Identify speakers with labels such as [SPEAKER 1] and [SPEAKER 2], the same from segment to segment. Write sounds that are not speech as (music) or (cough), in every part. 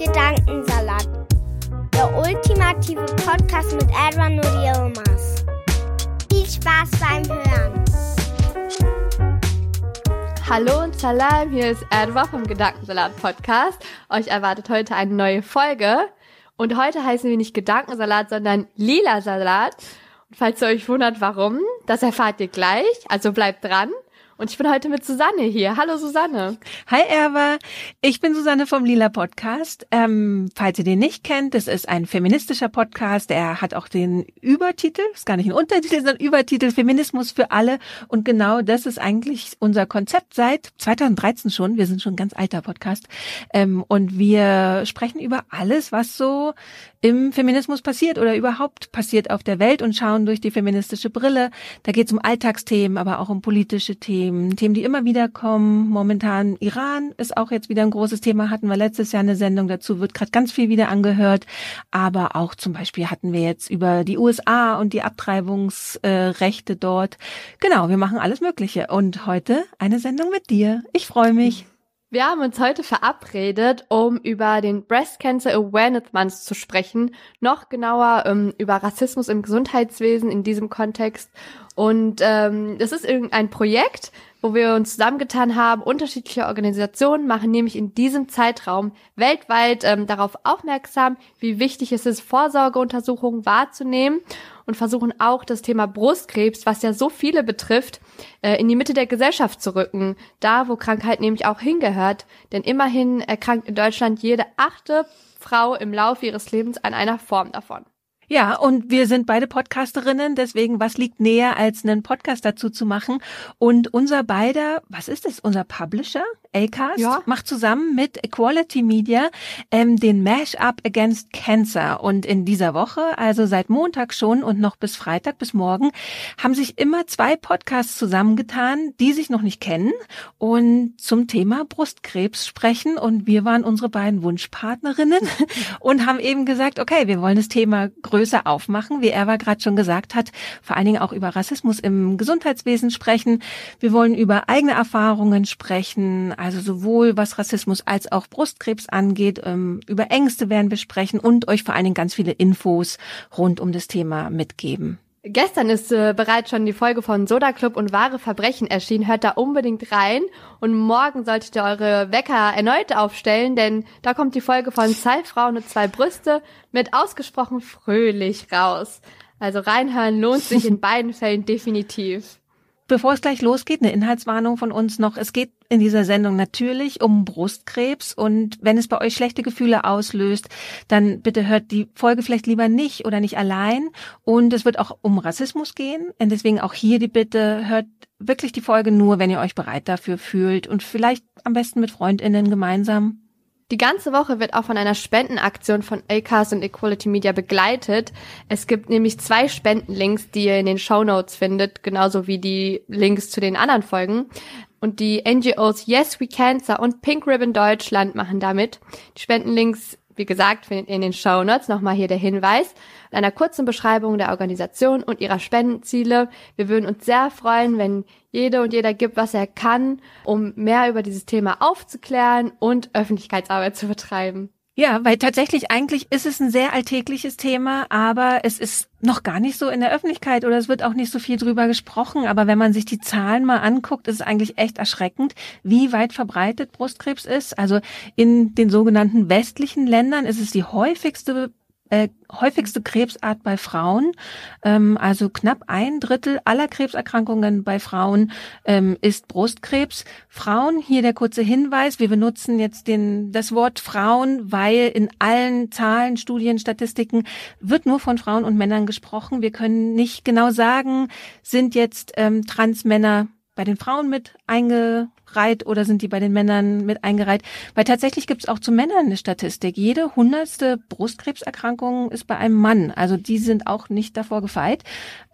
[SPEAKER 1] Gedankensalat, der ultimative Podcast mit Edwin und Yilmaz. Viel Spaß beim Hören.
[SPEAKER 2] Hallo und Salam, hier ist Edwa vom Gedankensalat Podcast. Euch erwartet heute eine neue Folge. Und heute heißen wir nicht Gedankensalat, sondern Lila Salat. Und falls ihr euch wundert, warum, das erfahrt ihr gleich. Also bleibt dran. Und ich bin heute mit Susanne hier. Hallo Susanne.
[SPEAKER 3] Hi Erwa, ich bin Susanne vom Lila Podcast. Ähm, falls ihr den nicht kennt, das ist ein feministischer Podcast. Er hat auch den Übertitel, ist gar nicht ein Untertitel, sondern Übertitel Feminismus für alle. Und genau das ist eigentlich unser Konzept seit 2013 schon. Wir sind schon ein ganz alter Podcast. Ähm, und wir sprechen über alles, was so im Feminismus passiert oder überhaupt passiert auf der Welt und schauen durch die feministische Brille. Da geht es um Alltagsthemen, aber auch um politische Themen, Themen, die immer wieder kommen. Momentan Iran ist auch jetzt wieder ein großes Thema, hatten wir letztes Jahr eine Sendung dazu, wird gerade ganz viel wieder angehört. Aber auch zum Beispiel hatten wir jetzt über die USA und die Abtreibungsrechte dort. Genau, wir machen alles Mögliche. Und heute eine Sendung mit dir. Ich freue mich.
[SPEAKER 2] Wir haben uns heute verabredet, um über den Breast Cancer Awareness Month zu sprechen. Noch genauer ähm, über Rassismus im Gesundheitswesen in diesem Kontext. Und ähm, das ist irgendein Projekt, wo wir uns zusammengetan haben. Unterschiedliche Organisationen machen nämlich in diesem Zeitraum weltweit ähm, darauf aufmerksam, wie wichtig es ist, Vorsorgeuntersuchungen wahrzunehmen und versuchen auch das Thema Brustkrebs, was ja so viele betrifft, äh, in die Mitte der Gesellschaft zu rücken. Da, wo Krankheit nämlich auch hingehört. Denn immerhin erkrankt in Deutschland jede achte Frau im Laufe ihres Lebens an einer Form davon.
[SPEAKER 3] Ja, und wir sind beide Podcasterinnen, deswegen was liegt näher, als einen Podcast dazu zu machen? Und unser beider, was ist es, unser Publisher, Acast,
[SPEAKER 2] Ja.
[SPEAKER 3] macht zusammen mit Equality Media ähm, den Mash-up Against Cancer. Und in dieser Woche, also seit Montag schon und noch bis Freitag, bis morgen, haben sich immer zwei Podcasts zusammengetan, die sich noch nicht kennen und zum Thema Brustkrebs sprechen. Und wir waren unsere beiden Wunschpartnerinnen (laughs) und haben eben gesagt, okay, wir wollen das Thema größer aufmachen, wie Erwa gerade schon gesagt hat, vor allen Dingen auch über Rassismus im Gesundheitswesen sprechen. Wir wollen über eigene Erfahrungen sprechen, also sowohl was Rassismus als auch Brustkrebs angeht. Ähm, über Ängste werden wir sprechen und euch vor allen Dingen ganz viele Infos rund um das Thema mitgeben.
[SPEAKER 2] Gestern ist äh, bereits schon die Folge von Soda Club und wahre Verbrechen erschienen. Hört da unbedingt rein. Und morgen solltet ihr eure Wecker erneut aufstellen, denn da kommt die Folge von zwei Frauen und zwei Brüste mit ausgesprochen fröhlich raus. Also reinhören lohnt sich in (laughs) beiden Fällen definitiv.
[SPEAKER 3] Bevor es gleich losgeht, eine Inhaltswarnung von uns noch. Es geht in dieser Sendung natürlich um Brustkrebs und wenn es bei euch schlechte Gefühle auslöst, dann bitte hört die Folge vielleicht lieber nicht oder nicht allein. Und es wird auch um Rassismus gehen. Und deswegen auch hier die Bitte, hört wirklich die Folge nur, wenn ihr euch bereit dafür fühlt und vielleicht am besten mit FreundInnen gemeinsam.
[SPEAKER 2] Die ganze Woche wird auch von einer Spendenaktion von Acast und Equality Media begleitet. Es gibt nämlich zwei Spendenlinks, die ihr in den Show Notes findet, genauso wie die Links zu den anderen Folgen. Und die NGOs Yes We Cancer und Pink Ribbon Deutschland machen damit. Die Spendenlinks, wie gesagt, findet ihr in den Show Notes. Nochmal hier der Hinweis. In einer kurzen Beschreibung der Organisation und ihrer Spendenziele. Wir würden uns sehr freuen, wenn jede und jeder gibt, was er kann, um mehr über dieses Thema aufzuklären und Öffentlichkeitsarbeit zu betreiben.
[SPEAKER 3] Ja, weil tatsächlich eigentlich ist es ein sehr alltägliches Thema, aber es ist noch gar nicht so in der Öffentlichkeit oder es wird auch nicht so viel drüber gesprochen. Aber wenn man sich die Zahlen mal anguckt, ist es eigentlich echt erschreckend, wie weit verbreitet Brustkrebs ist. Also in den sogenannten westlichen Ländern ist es die häufigste äh, häufigste Krebsart bei Frauen. Ähm, also knapp ein Drittel aller Krebserkrankungen bei Frauen ähm, ist Brustkrebs. Frauen, hier der kurze Hinweis, wir benutzen jetzt den, das Wort Frauen, weil in allen Zahlen, Studien, Statistiken wird nur von Frauen und Männern gesprochen. Wir können nicht genau sagen, sind jetzt ähm, Transmänner bei den Frauen mit eingereiht oder sind die bei den Männern mit eingereiht? Weil tatsächlich gibt es auch zu Männern eine Statistik. Jede hundertste Brustkrebserkrankung ist bei einem Mann. Also die sind auch nicht davor gefeit.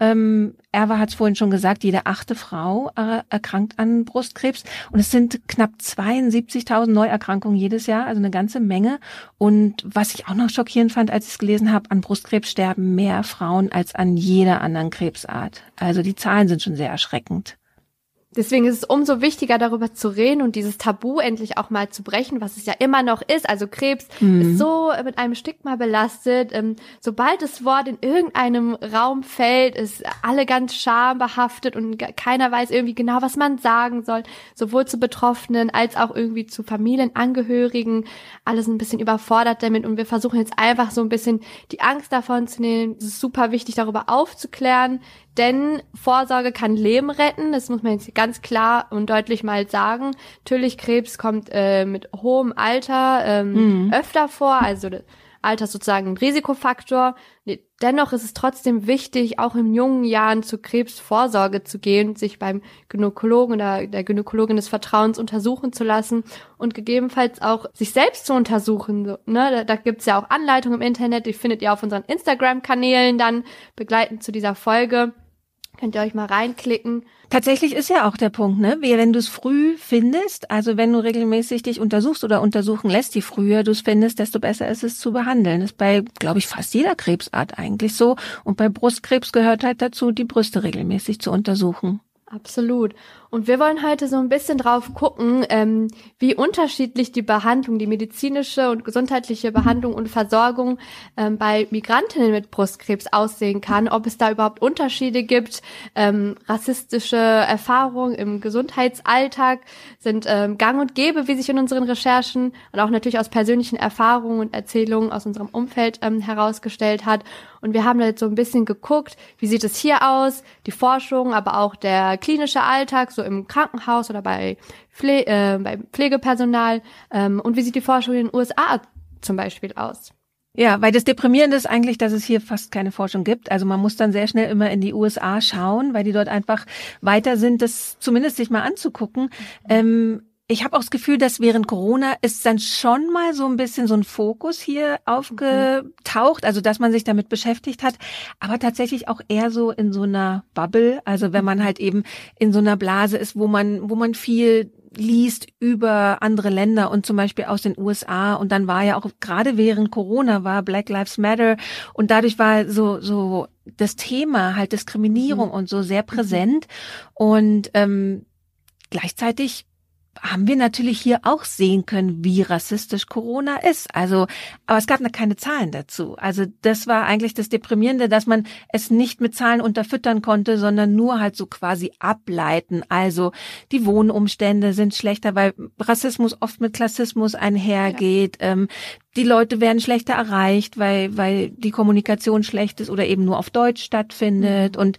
[SPEAKER 3] Ähm, Erwa hat es vorhin schon gesagt, jede achte Frau äh, erkrankt an Brustkrebs. Und es sind knapp 72.000 Neuerkrankungen jedes Jahr, also eine ganze Menge. Und was ich auch noch schockierend fand, als ich es gelesen habe, an Brustkrebs sterben mehr Frauen als an jeder anderen Krebsart. Also die Zahlen sind schon sehr erschreckend.
[SPEAKER 2] Deswegen ist es umso wichtiger, darüber zu reden und dieses Tabu endlich auch mal zu brechen, was es ja immer noch ist. Also Krebs mhm. ist so mit einem Stigma belastet. Ähm, sobald das Wort in irgendeinem Raum fällt, ist alle ganz schambehaftet und keiner weiß irgendwie genau, was man sagen soll. Sowohl zu Betroffenen als auch irgendwie zu Familienangehörigen. Alles ein bisschen überfordert damit und wir versuchen jetzt einfach so ein bisschen die Angst davon zu nehmen. Es ist super wichtig, darüber aufzuklären, denn Vorsorge kann Leben retten, das muss man jetzt ganz klar und deutlich mal sagen. Natürlich, Krebs kommt äh, mit hohem Alter ähm, mhm. öfter vor, also Alter ist sozusagen ein Risikofaktor. Dennoch ist es trotzdem wichtig, auch in jungen Jahren zur Krebsvorsorge zu gehen, sich beim Gynäkologen oder der Gynäkologin des Vertrauens untersuchen zu lassen und gegebenenfalls auch sich selbst zu untersuchen. ne? Da, da gibt's ja auch Anleitungen im Internet, die findet ihr auf unseren Instagram-Kanälen dann begleitend zu dieser Folge. Könnt ihr euch mal reinklicken.
[SPEAKER 3] Tatsächlich ist ja auch der Punkt, ne? Wenn du es früh findest, also wenn du regelmäßig dich untersuchst oder untersuchen lässt, je früher du es findest, desto besser ist es zu behandeln. Das ist bei, glaube ich, fast jeder Krebsart eigentlich so. Und bei Brustkrebs gehört halt dazu, die Brüste regelmäßig zu untersuchen.
[SPEAKER 2] Absolut. Und wir wollen heute so ein bisschen drauf gucken, ähm, wie unterschiedlich die Behandlung, die medizinische und gesundheitliche Behandlung und Versorgung ähm, bei Migrantinnen mit Brustkrebs aussehen kann, ob es da überhaupt Unterschiede gibt. Ähm, rassistische Erfahrungen im Gesundheitsalltag sind ähm, gang und gäbe, wie sich in unseren Recherchen und auch natürlich aus persönlichen Erfahrungen und Erzählungen aus unserem Umfeld ähm, herausgestellt hat. Und wir haben da jetzt so ein bisschen geguckt, wie sieht es hier aus, die Forschung, aber auch der klinische Alltag, so im Krankenhaus oder bei, Pfle äh, bei Pflegepersonal ähm, und wie sieht die Forschung in den USA zum Beispiel aus?
[SPEAKER 3] Ja, weil das Deprimierende ist eigentlich, dass es hier fast keine Forschung gibt. Also man muss dann sehr schnell immer in die USA schauen, weil die dort einfach weiter sind, das zumindest sich mal anzugucken. Mhm. Ähm, ich habe auch das Gefühl, dass während Corona ist dann schon mal so ein bisschen so ein Fokus hier aufgetaucht, also dass man sich damit beschäftigt hat, aber tatsächlich auch eher so in so einer Bubble, also wenn man halt eben in so einer Blase ist, wo man, wo man viel liest über andere Länder und zum Beispiel aus den USA und dann war ja auch gerade während Corona war Black Lives Matter und dadurch war so so das Thema halt Diskriminierung mhm. und so sehr präsent und ähm, gleichzeitig haben wir natürlich hier auch sehen können, wie rassistisch Corona ist. Also, aber es gab noch keine Zahlen dazu. Also das war eigentlich das Deprimierende, dass man es nicht mit Zahlen unterfüttern konnte, sondern nur halt so quasi ableiten. Also die Wohnumstände sind schlechter, weil Rassismus oft mit Klassismus einhergeht. Ja. Ähm, die Leute werden schlechter erreicht, weil, weil die Kommunikation schlecht ist oder eben nur auf Deutsch stattfindet. Mhm. Und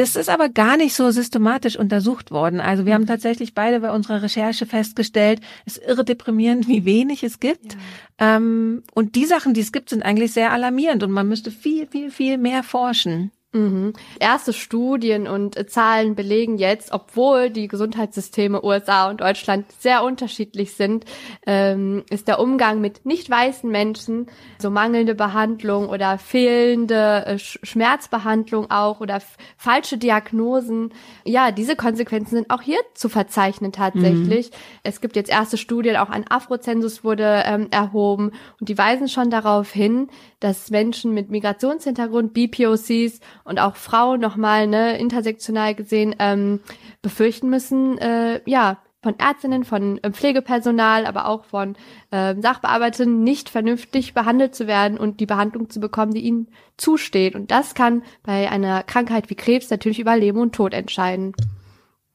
[SPEAKER 3] das ist aber gar nicht so systematisch untersucht worden. Also wir haben tatsächlich beide bei unserer Recherche festgestellt, es ist irre deprimierend, (laughs) wie wenig es gibt. Ja. Ähm, und die Sachen, die es gibt, sind eigentlich sehr alarmierend und man müsste viel, viel, viel mehr forschen.
[SPEAKER 2] Mhm. Erste Studien und äh, Zahlen belegen jetzt, obwohl die Gesundheitssysteme USA und Deutschland sehr unterschiedlich sind, ähm, ist der Umgang mit nicht weißen Menschen, so mangelnde Behandlung oder fehlende äh, Schmerzbehandlung auch oder falsche Diagnosen, ja, diese Konsequenzen sind auch hier zu verzeichnen tatsächlich. Mhm. Es gibt jetzt erste Studien, auch ein Afrozensus wurde ähm, erhoben und die weisen schon darauf hin, dass Menschen mit Migrationshintergrund, BPOCs und auch Frauen nochmal ne, intersektional gesehen ähm, befürchten müssen, äh, ja, von Ärztinnen, von äh, Pflegepersonal, aber auch von äh, Sachbearbeitern nicht vernünftig behandelt zu werden und die Behandlung zu bekommen, die ihnen zusteht. Und das kann bei einer Krankheit wie Krebs natürlich über Leben und Tod entscheiden.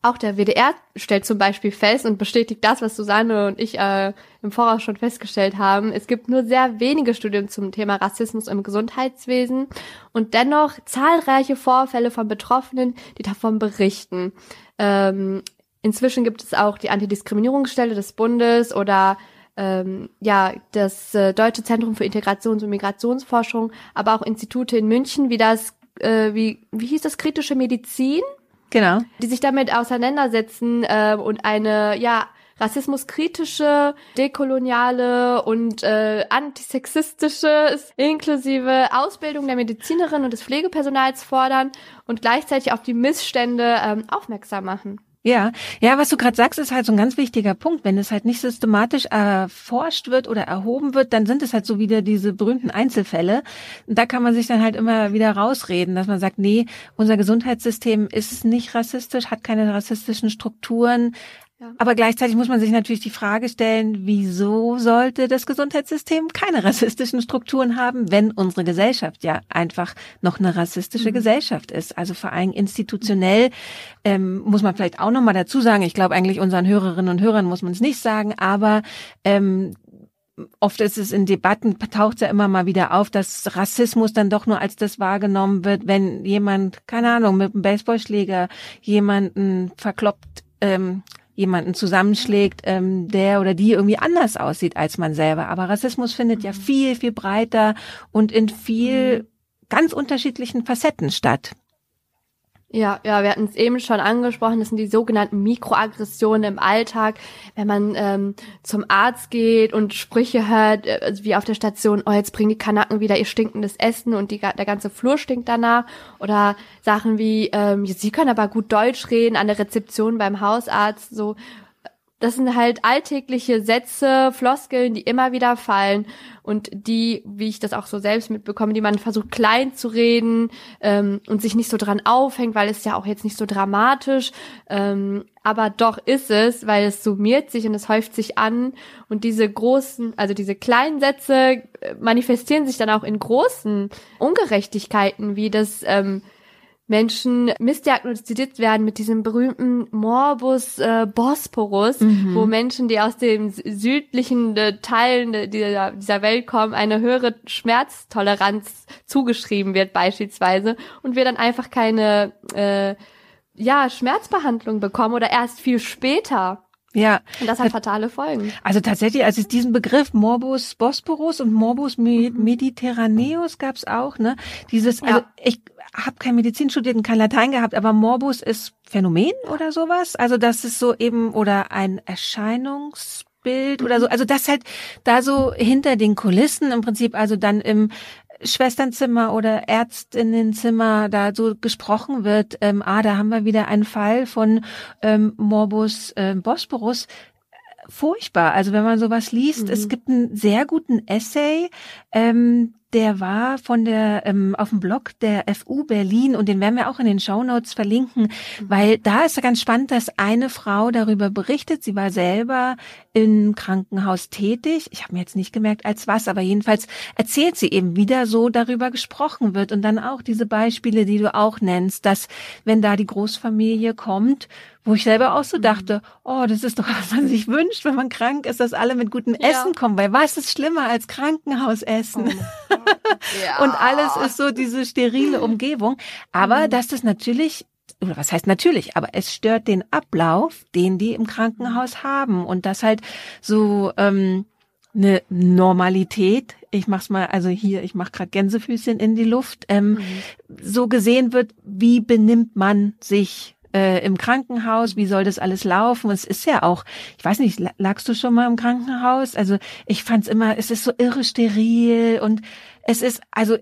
[SPEAKER 2] Auch der WDR stellt zum Beispiel fest und bestätigt das, was Susanne und ich äh, im Voraus schon festgestellt haben. Es gibt nur sehr wenige Studien zum Thema Rassismus im Gesundheitswesen und dennoch zahlreiche Vorfälle von Betroffenen, die davon berichten. Ähm, inzwischen gibt es auch die Antidiskriminierungsstelle des Bundes oder ähm, ja das äh, Deutsche Zentrum für Integrations- und Migrationsforschung, aber auch Institute in München, wie das äh, wie wie hieß das kritische Medizin?
[SPEAKER 3] Genau.
[SPEAKER 2] Die sich damit auseinandersetzen äh, und eine, ja, rassismuskritische, dekoloniale und äh, antisexistische inklusive Ausbildung der Medizinerinnen und des Pflegepersonals fordern und gleichzeitig auf die Missstände ähm, aufmerksam machen.
[SPEAKER 3] Ja, ja, was du gerade sagst, ist halt so ein ganz wichtiger Punkt. Wenn es halt nicht systematisch erforscht wird oder erhoben wird, dann sind es halt so wieder diese berühmten Einzelfälle. Und da kann man sich dann halt immer wieder rausreden, dass man sagt, nee, unser Gesundheitssystem ist nicht rassistisch, hat keine rassistischen Strukturen, ja. Aber gleichzeitig muss man sich natürlich die Frage stellen, wieso sollte das Gesundheitssystem keine (laughs) rassistischen Strukturen haben, wenn unsere Gesellschaft ja einfach noch eine rassistische mhm. Gesellschaft ist. Also vor allem institutionell ähm, muss man vielleicht auch nochmal dazu sagen, ich glaube eigentlich unseren Hörerinnen und Hörern muss man es nicht sagen, aber ähm, oft ist es in Debatten, taucht es ja immer mal wieder auf, dass Rassismus dann doch nur als das wahrgenommen wird, wenn jemand, keine Ahnung, mit einem Baseballschläger jemanden verkloppt, ähm, jemanden zusammenschlägt, ähm, der oder die irgendwie anders aussieht als man selber. Aber Rassismus findet ja mhm. viel, viel breiter und in viel mhm. ganz unterschiedlichen Facetten statt.
[SPEAKER 2] Ja, ja, wir hatten es eben schon angesprochen, das sind die sogenannten Mikroaggressionen im Alltag, wenn man ähm, zum Arzt geht und Sprüche hört, äh, wie auf der Station, oh, jetzt bringen die Kanaken wieder ihr stinkendes Essen und die, der ganze Flur stinkt danach. Oder Sachen wie, ähm, sie können aber gut Deutsch reden an der Rezeption beim Hausarzt, so das sind halt alltägliche Sätze, Floskeln, die immer wieder fallen und die, wie ich das auch so selbst mitbekomme, die man versucht klein zu reden ähm, und sich nicht so dran aufhängt, weil es ja auch jetzt nicht so dramatisch, ähm, aber doch ist es, weil es summiert sich und es häuft sich an und diese großen, also diese kleinen Sätze äh, manifestieren sich dann auch in großen Ungerechtigkeiten, wie das ähm, Menschen missdiagnostiziert werden mit diesem berühmten Morbus äh, Bosporus, mhm. wo Menschen, die aus den südlichen äh, Teilen dieser, dieser Welt kommen, eine höhere Schmerztoleranz zugeschrieben wird beispielsweise und wir dann einfach keine äh, ja, Schmerzbehandlung bekommen oder erst viel später.
[SPEAKER 3] Ja.
[SPEAKER 2] Und das hat fatale Folgen.
[SPEAKER 3] Also tatsächlich, als es diesen Begriff Morbus Bosporus und Morbus mhm. Mediterraneus gab's auch, ne? Dieses, also ja. ich habe kein Medizin studiert und kein Latein gehabt, aber Morbus ist Phänomen oder sowas? Also das ist so eben, oder ein Erscheinungsbild oder so. Also das halt da so hinter den Kulissen im Prinzip, also dann im Schwesternzimmer oder Ärztinnenzimmer da so gesprochen wird, ähm, ah, da haben wir wieder einen Fall von ähm, Morbus äh, Bosporus furchtbar. Also wenn man sowas liest, mhm. es gibt einen sehr guten Essay, ähm, der war von der ähm, auf dem Blog der FU Berlin und den werden wir auch in den Show Notes verlinken, mhm. weil da ist ja ganz spannend, dass eine Frau darüber berichtet. Sie war selber im Krankenhaus tätig. Ich habe mir jetzt nicht gemerkt, als was, aber jedenfalls erzählt sie eben, wie da so darüber gesprochen wird und dann auch diese Beispiele, die du auch nennst, dass wenn da die Großfamilie kommt wo ich selber auch so mhm. dachte, oh, das ist doch, was man sich wünscht, wenn man krank ist, dass alle mit gutem ja. Essen kommen, weil was ist schlimmer als Krankenhausessen? Oh. (laughs) Ja. Und alles ist so diese sterile Umgebung. Aber mhm. dass das natürlich oder was heißt natürlich, aber es stört den Ablauf, den die im Krankenhaus haben und das halt so ähm, eine Normalität, ich mach's mal, also hier, ich mach gerade Gänsefüßchen in die Luft, ähm, mhm. so gesehen wird, wie benimmt man sich äh, im Krankenhaus, wie soll das alles laufen? es ist ja auch, ich weiß nicht, lagst du schon mal im Krankenhaus? Also ich fand's immer, es ist so irre steril und es ist, also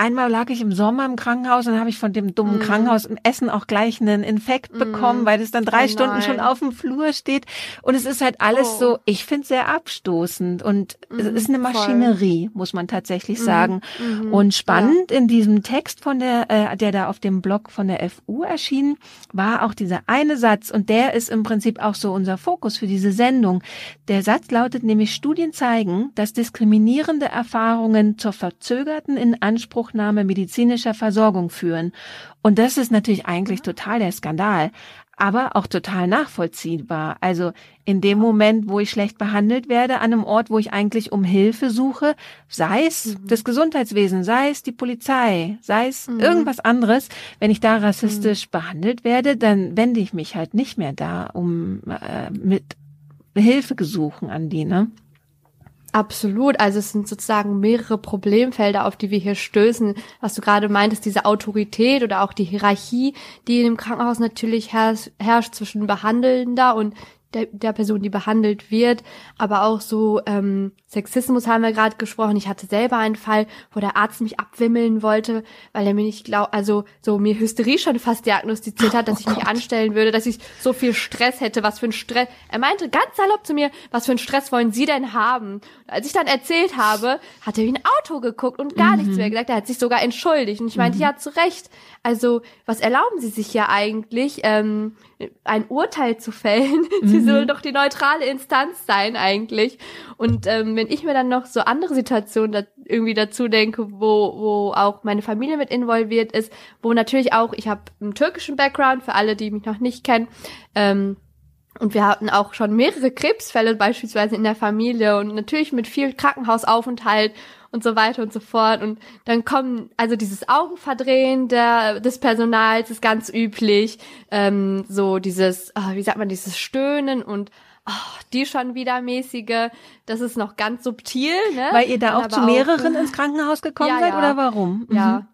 [SPEAKER 3] Einmal lag ich im Sommer im Krankenhaus und habe ich von dem dummen mm. Krankenhaus im Essen auch gleich einen Infekt mm. bekommen, weil es dann drei oh Stunden schon auf dem Flur steht. Und es ist halt alles oh. so, ich finde sehr abstoßend und mm. es ist eine Maschinerie, Voll. muss man tatsächlich mhm. sagen. -hmm. Und spannend ja. in diesem Text von der, äh, der da auf dem Blog von der FU erschien, war auch dieser eine Satz und der ist im Prinzip auch so unser Fokus für diese Sendung. Der Satz lautet nämlich, Studien zeigen, dass diskriminierende Erfahrungen zur verzögerten Inanspruch Inanspruchnahme medizinischer Versorgung führen. Und das ist natürlich eigentlich total der Skandal aber auch total nachvollziehbar. Also in dem Moment, wo ich schlecht behandelt werde, an einem Ort, wo ich eigentlich um Hilfe suche, sei es mhm. das Gesundheitswesen, sei es die Polizei, sei es mhm. irgendwas anderes, wenn ich da rassistisch mhm. behandelt werde, dann wende ich mich halt nicht mehr da um äh, mit Hilfe gesuchen an die, ne?
[SPEAKER 2] Absolut. Also es sind sozusagen mehrere Problemfelder, auf die wir hier stößen. Was du gerade meintest, diese Autorität oder auch die Hierarchie, die in dem Krankenhaus natürlich herrscht, herrscht zwischen Behandelnder und der, der Person, die behandelt wird, aber auch so ähm, Sexismus haben wir gerade gesprochen. Ich hatte selber einen Fall, wo der Arzt mich abwimmeln wollte, weil er mir nicht glaubt, also so mir Hysterie schon fast diagnostiziert hat, dass oh ich Gott. mich anstellen würde, dass ich so viel Stress hätte, was für ein Stress. Er meinte ganz salopp zu mir, was für ein Stress wollen Sie denn haben? Und als ich dann erzählt habe, hat er wie ein Auto geguckt und gar mhm. nichts mehr gesagt. Er hat sich sogar entschuldigt und ich meinte, mhm. ja zu Recht. Also was erlauben Sie sich ja eigentlich? Ähm, ein Urteil zu fällen. (laughs) Mhm. Sie soll doch die neutrale Instanz sein eigentlich. Und ähm, wenn ich mir dann noch so andere Situationen da irgendwie dazu denke, wo, wo auch meine Familie mit involviert ist, wo natürlich auch, ich habe einen türkischen Background, für alle, die mich noch nicht kennen, ähm, und wir hatten auch schon mehrere Krebsfälle beispielsweise in der Familie und natürlich mit viel Krankenhausaufenthalt und so weiter und so fort. Und dann kommen, also dieses Augenverdrehen der, des Personals ist ganz üblich. Ähm, so dieses, oh, wie sagt man, dieses Stöhnen und oh, die schon wieder mäßige, das ist noch ganz subtil. Ne?
[SPEAKER 3] Weil ihr da auch zu mehreren auch, (laughs) ins Krankenhaus gekommen ja, seid ja. oder warum?
[SPEAKER 2] Ja, mhm.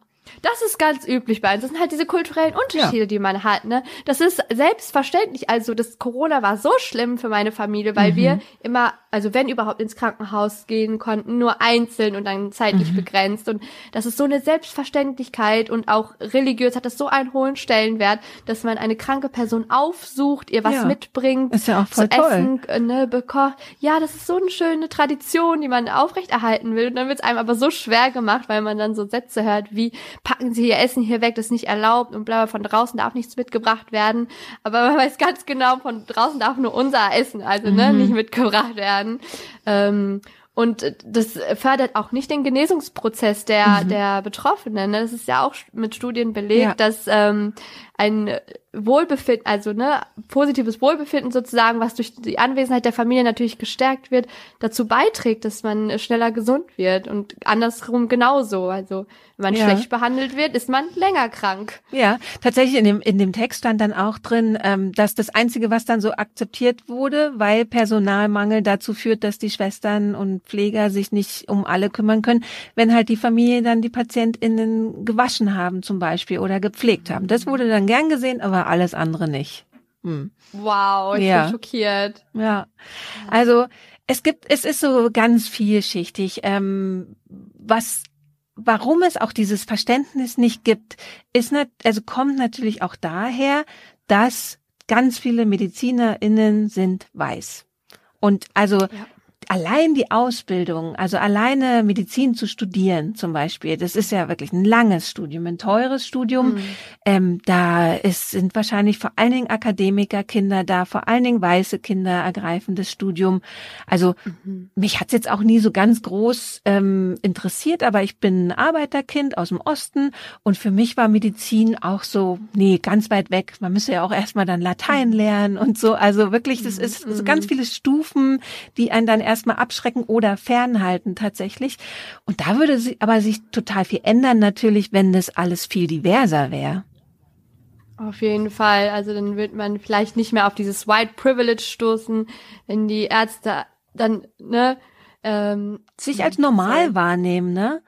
[SPEAKER 2] Das ist ganz üblich bei uns. Das sind halt diese kulturellen Unterschiede, ja. die man hat. Ne? Das ist selbstverständlich. Also das Corona war so schlimm für meine Familie, weil mhm. wir immer, also wenn überhaupt ins Krankenhaus gehen konnten, nur einzeln und dann zeitlich mhm. begrenzt. Und das ist so eine Selbstverständlichkeit und auch religiös hat das so einen hohen Stellenwert, dass man eine kranke Person aufsucht, ihr was ja. mitbringt,
[SPEAKER 3] ist ja auch voll zu
[SPEAKER 2] toll. essen, äh, ne, bekocht. Ja, das ist so eine schöne Tradition, die man aufrechterhalten will. Und dann wird es einem aber so schwer gemacht, weil man dann so Sätze hört wie packen Sie Ihr Essen hier weg, das ist nicht erlaubt und bla, von draußen darf nichts mitgebracht werden. Aber man weiß ganz genau, von draußen darf nur unser Essen, also ne, mhm. nicht mitgebracht werden. Ähm, und das fördert auch nicht den Genesungsprozess der, mhm. der Betroffenen. Das ist ja auch mit Studien belegt, ja. dass ähm, ein Wohlbefinden, also ne, positives Wohlbefinden sozusagen, was durch die Anwesenheit der Familie natürlich gestärkt wird, dazu beiträgt, dass man schneller gesund wird und andersrum genauso. Also wenn man ja. schlecht behandelt wird, ist man länger krank.
[SPEAKER 3] Ja, tatsächlich in dem in dem Text stand dann auch drin, ähm, dass das einzige, was dann so akzeptiert wurde, weil Personalmangel dazu führt, dass die Schwestern und Pfleger sich nicht um alle kümmern können, wenn halt die Familie dann die PatientInnen gewaschen haben zum Beispiel oder gepflegt haben. Das wurde dann gern gesehen, aber alles andere nicht.
[SPEAKER 2] Hm. Wow, ich ja. bin schockiert.
[SPEAKER 3] Ja, also es gibt, es ist so ganz vielschichtig. Ähm, was, warum es auch dieses Verständnis nicht gibt, ist nicht, also kommt natürlich auch daher, dass ganz viele MedizinerInnen sind weiß. Und also ja allein die Ausbildung, also alleine Medizin zu studieren zum Beispiel, das ist ja wirklich ein langes Studium, ein teures Studium. Mhm. Ähm, da ist, sind wahrscheinlich vor allen Dingen Akademikerkinder da, vor allen Dingen weiße Kinder ergreifendes Studium. Also mhm. mich hat's jetzt auch nie so ganz groß ähm, interessiert, aber ich bin ein Arbeiterkind aus dem Osten und für mich war Medizin auch so, nee, ganz weit weg. Man müsse ja auch erstmal dann Latein mhm. lernen und so. Also wirklich, das ist so ganz mhm. viele Stufen, die einen dann erst erstmal abschrecken oder fernhalten tatsächlich. Und da würde sich aber sich total viel ändern natürlich, wenn das alles viel diverser wäre.
[SPEAKER 2] Auf jeden Fall. Also dann wird man vielleicht nicht mehr auf dieses White Privilege stoßen, wenn die Ärzte dann, ne, ähm,
[SPEAKER 3] sich als normal wahrnehmen, ne?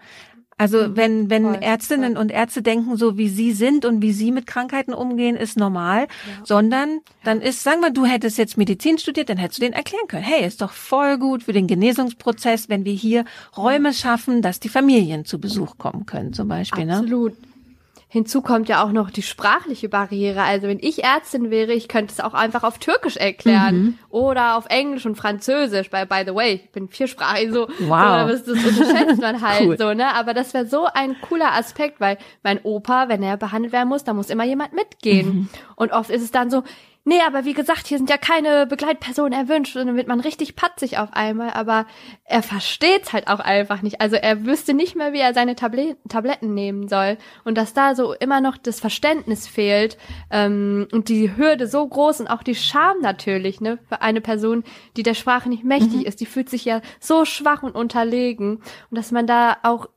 [SPEAKER 3] Also mhm, wenn, wenn voll, Ärztinnen voll. und Ärzte denken, so wie sie sind und wie sie mit Krankheiten umgehen, ist normal, ja. sondern dann ist, sagen wir, du hättest jetzt Medizin studiert, dann hättest du denen erklären können, hey, ist doch voll gut für den Genesungsprozess, wenn wir hier Räume schaffen, dass die Familien zu Besuch kommen können, zum Beispiel.
[SPEAKER 2] Absolut.
[SPEAKER 3] Ne?
[SPEAKER 2] Hinzu kommt ja auch noch die sprachliche Barriere. Also wenn ich Ärztin wäre, ich könnte es auch einfach auf Türkisch erklären mhm. oder auf Englisch und Französisch. By, by the way, ich bin viersprachig, so, wow. so das, das unterschätzt man (laughs) halt cool. so, ne? Aber das wäre so ein cooler Aspekt, weil mein Opa, wenn er behandelt werden muss, da muss immer jemand mitgehen. Mhm. Und oft ist es dann so, nee, aber wie gesagt, hier sind ja keine Begleitpersonen erwünscht und dann wird man richtig patzig auf einmal, aber er versteht's halt auch einfach nicht. Also er wüsste nicht mehr, wie er seine Tablet Tabletten nehmen soll und dass da so immer noch das Verständnis fehlt ähm, und die Hürde so groß und auch die Scham natürlich, ne, für eine Person, die der Sprache nicht mächtig mhm. ist, die fühlt sich ja so schwach und unterlegen und dass man da auch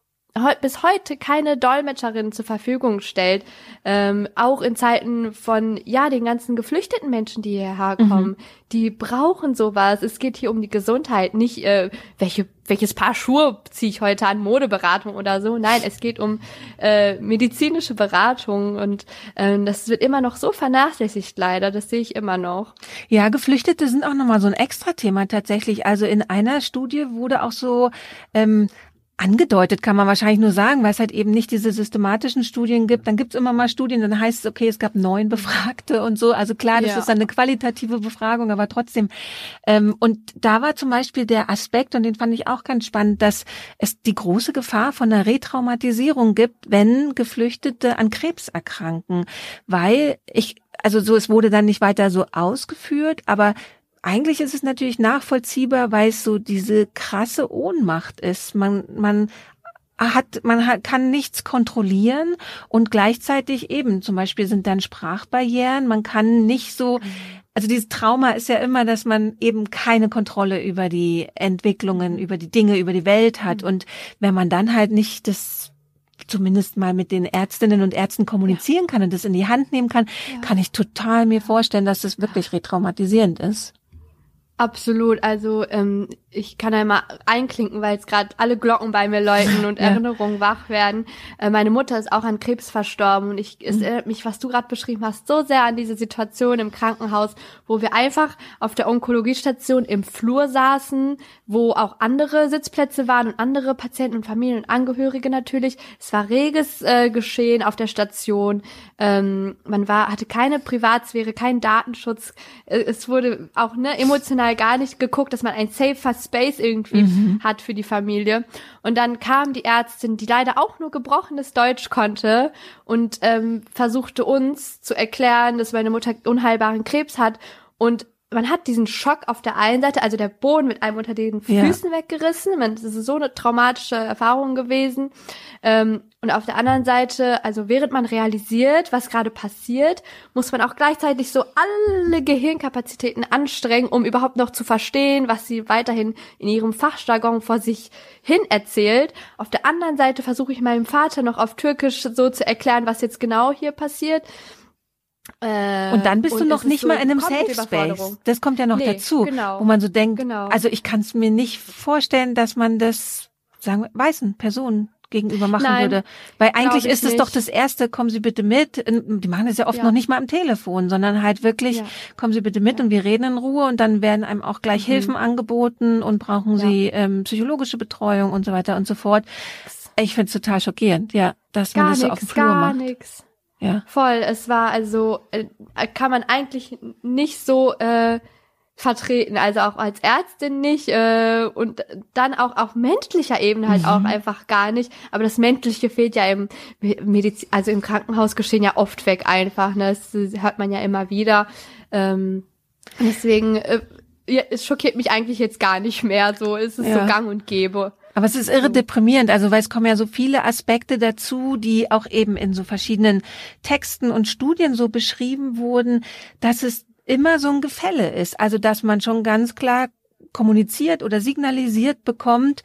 [SPEAKER 2] bis heute keine Dolmetscherin zur Verfügung stellt, ähm, auch in Zeiten von ja den ganzen geflüchteten Menschen, die hierher kommen, mhm. die brauchen sowas. Es geht hier um die Gesundheit, nicht äh, welche welches Paar Schuhe ziehe ich heute an Modeberatung oder so. Nein, es geht um äh, medizinische Beratung und äh, das wird immer noch so vernachlässigt leider. Das sehe ich immer noch.
[SPEAKER 3] Ja, Geflüchtete sind auch nochmal so ein Extra-Thema tatsächlich. Also in einer Studie wurde auch so ähm, angedeutet kann man wahrscheinlich nur sagen, weil es halt eben nicht diese systematischen Studien gibt. Dann gibt es immer mal Studien, dann heißt es, okay, es gab neun (laughs) Befragte und so. Also klar, das ja. ist eine qualitative Befragung, aber trotzdem. Ähm, und da war zum Beispiel der Aspekt, und den fand ich auch ganz spannend, dass es die große Gefahr von einer Retraumatisierung gibt, wenn Geflüchtete an Krebs erkranken. Weil ich, also so, es wurde dann nicht weiter so ausgeführt, aber eigentlich ist es natürlich nachvollziehbar, weil es so diese krasse Ohnmacht ist. Man, man hat, man hat, kann nichts kontrollieren und gleichzeitig eben, zum Beispiel sind dann Sprachbarrieren, man kann nicht so, also dieses Trauma ist ja immer, dass man eben keine Kontrolle über die Entwicklungen, über die Dinge, über die Welt hat. Mhm. Und wenn man dann halt nicht das zumindest mal mit den Ärztinnen und Ärzten kommunizieren kann und das in die Hand nehmen kann, ja. kann ich total mir vorstellen, dass das wirklich retraumatisierend ist.
[SPEAKER 2] Absolut. Also ähm, ich kann einmal einklinken, weil jetzt gerade alle Glocken bei mir läuten und (laughs) ja. Erinnerungen wach werden. Äh, meine Mutter ist auch an Krebs verstorben und ich, es mhm. erinnert mich, was du gerade beschrieben hast, so sehr an diese Situation im Krankenhaus, wo wir einfach auf der Onkologiestation im Flur saßen, wo auch andere Sitzplätze waren und andere Patienten und Familien und Angehörige natürlich. Es war reges äh, Geschehen auf der Station. Ähm, man war hatte keine Privatsphäre, keinen Datenschutz. Äh, es wurde auch ne emotional gar nicht geguckt, dass man ein safer Space irgendwie mhm. hat für die Familie. Und dann kam die Ärztin, die leider auch nur gebrochenes Deutsch konnte und ähm, versuchte uns zu erklären, dass meine Mutter unheilbaren Krebs hat und man hat diesen Schock auf der einen Seite, also der Boden mit einem unter den Füßen ja. weggerissen. Man, das ist so eine traumatische Erfahrung gewesen. Ähm, und auf der anderen Seite, also während man realisiert, was gerade passiert, muss man auch gleichzeitig so alle Gehirnkapazitäten anstrengen, um überhaupt noch zu verstehen, was sie weiterhin in ihrem Fachjargon vor sich hin erzählt. Auf der anderen Seite versuche ich meinem Vater noch auf Türkisch so zu erklären, was jetzt genau hier passiert.
[SPEAKER 3] Äh, und dann bist du noch nicht so mal in einem Safe Space. Das kommt ja noch nee, dazu, genau, wo man so denkt, genau. also ich kann es mir nicht vorstellen, dass man das sagen weißen Personen gegenüber machen Nein, würde. Weil eigentlich ist es doch das erste, kommen Sie bitte mit. Die machen das ja oft ja. noch nicht mal am Telefon, sondern halt wirklich, ja. kommen Sie bitte mit ja. und wir reden in Ruhe und dann werden einem auch gleich mhm. Hilfen angeboten und brauchen Sie ähm, psychologische Betreuung und so weiter und so fort. Ich finde es total schockierend, ja, dass
[SPEAKER 2] gar
[SPEAKER 3] man das
[SPEAKER 2] nix,
[SPEAKER 3] so auf dem Flur
[SPEAKER 2] gar
[SPEAKER 3] macht.
[SPEAKER 2] Nix. Ja. Voll. Es war also, äh, kann man eigentlich nicht so äh, vertreten, also auch als Ärztin nicht äh, und dann auch auf menschlicher Ebene halt mhm. auch einfach gar nicht. Aber das Menschliche fehlt ja im Medizin, also im Krankenhaus geschehen ja oft weg einfach. Ne? Das hört man ja immer wieder. Ähm, deswegen, äh, ja, es schockiert mich eigentlich jetzt gar nicht mehr. So ist es ja. so gang und gäbe.
[SPEAKER 3] Aber es ist irre deprimierend, also weil es kommen ja so viele Aspekte dazu, die auch eben in so verschiedenen Texten und Studien so beschrieben wurden, dass es immer so ein Gefälle ist. Also dass man schon ganz klar kommuniziert oder signalisiert bekommt,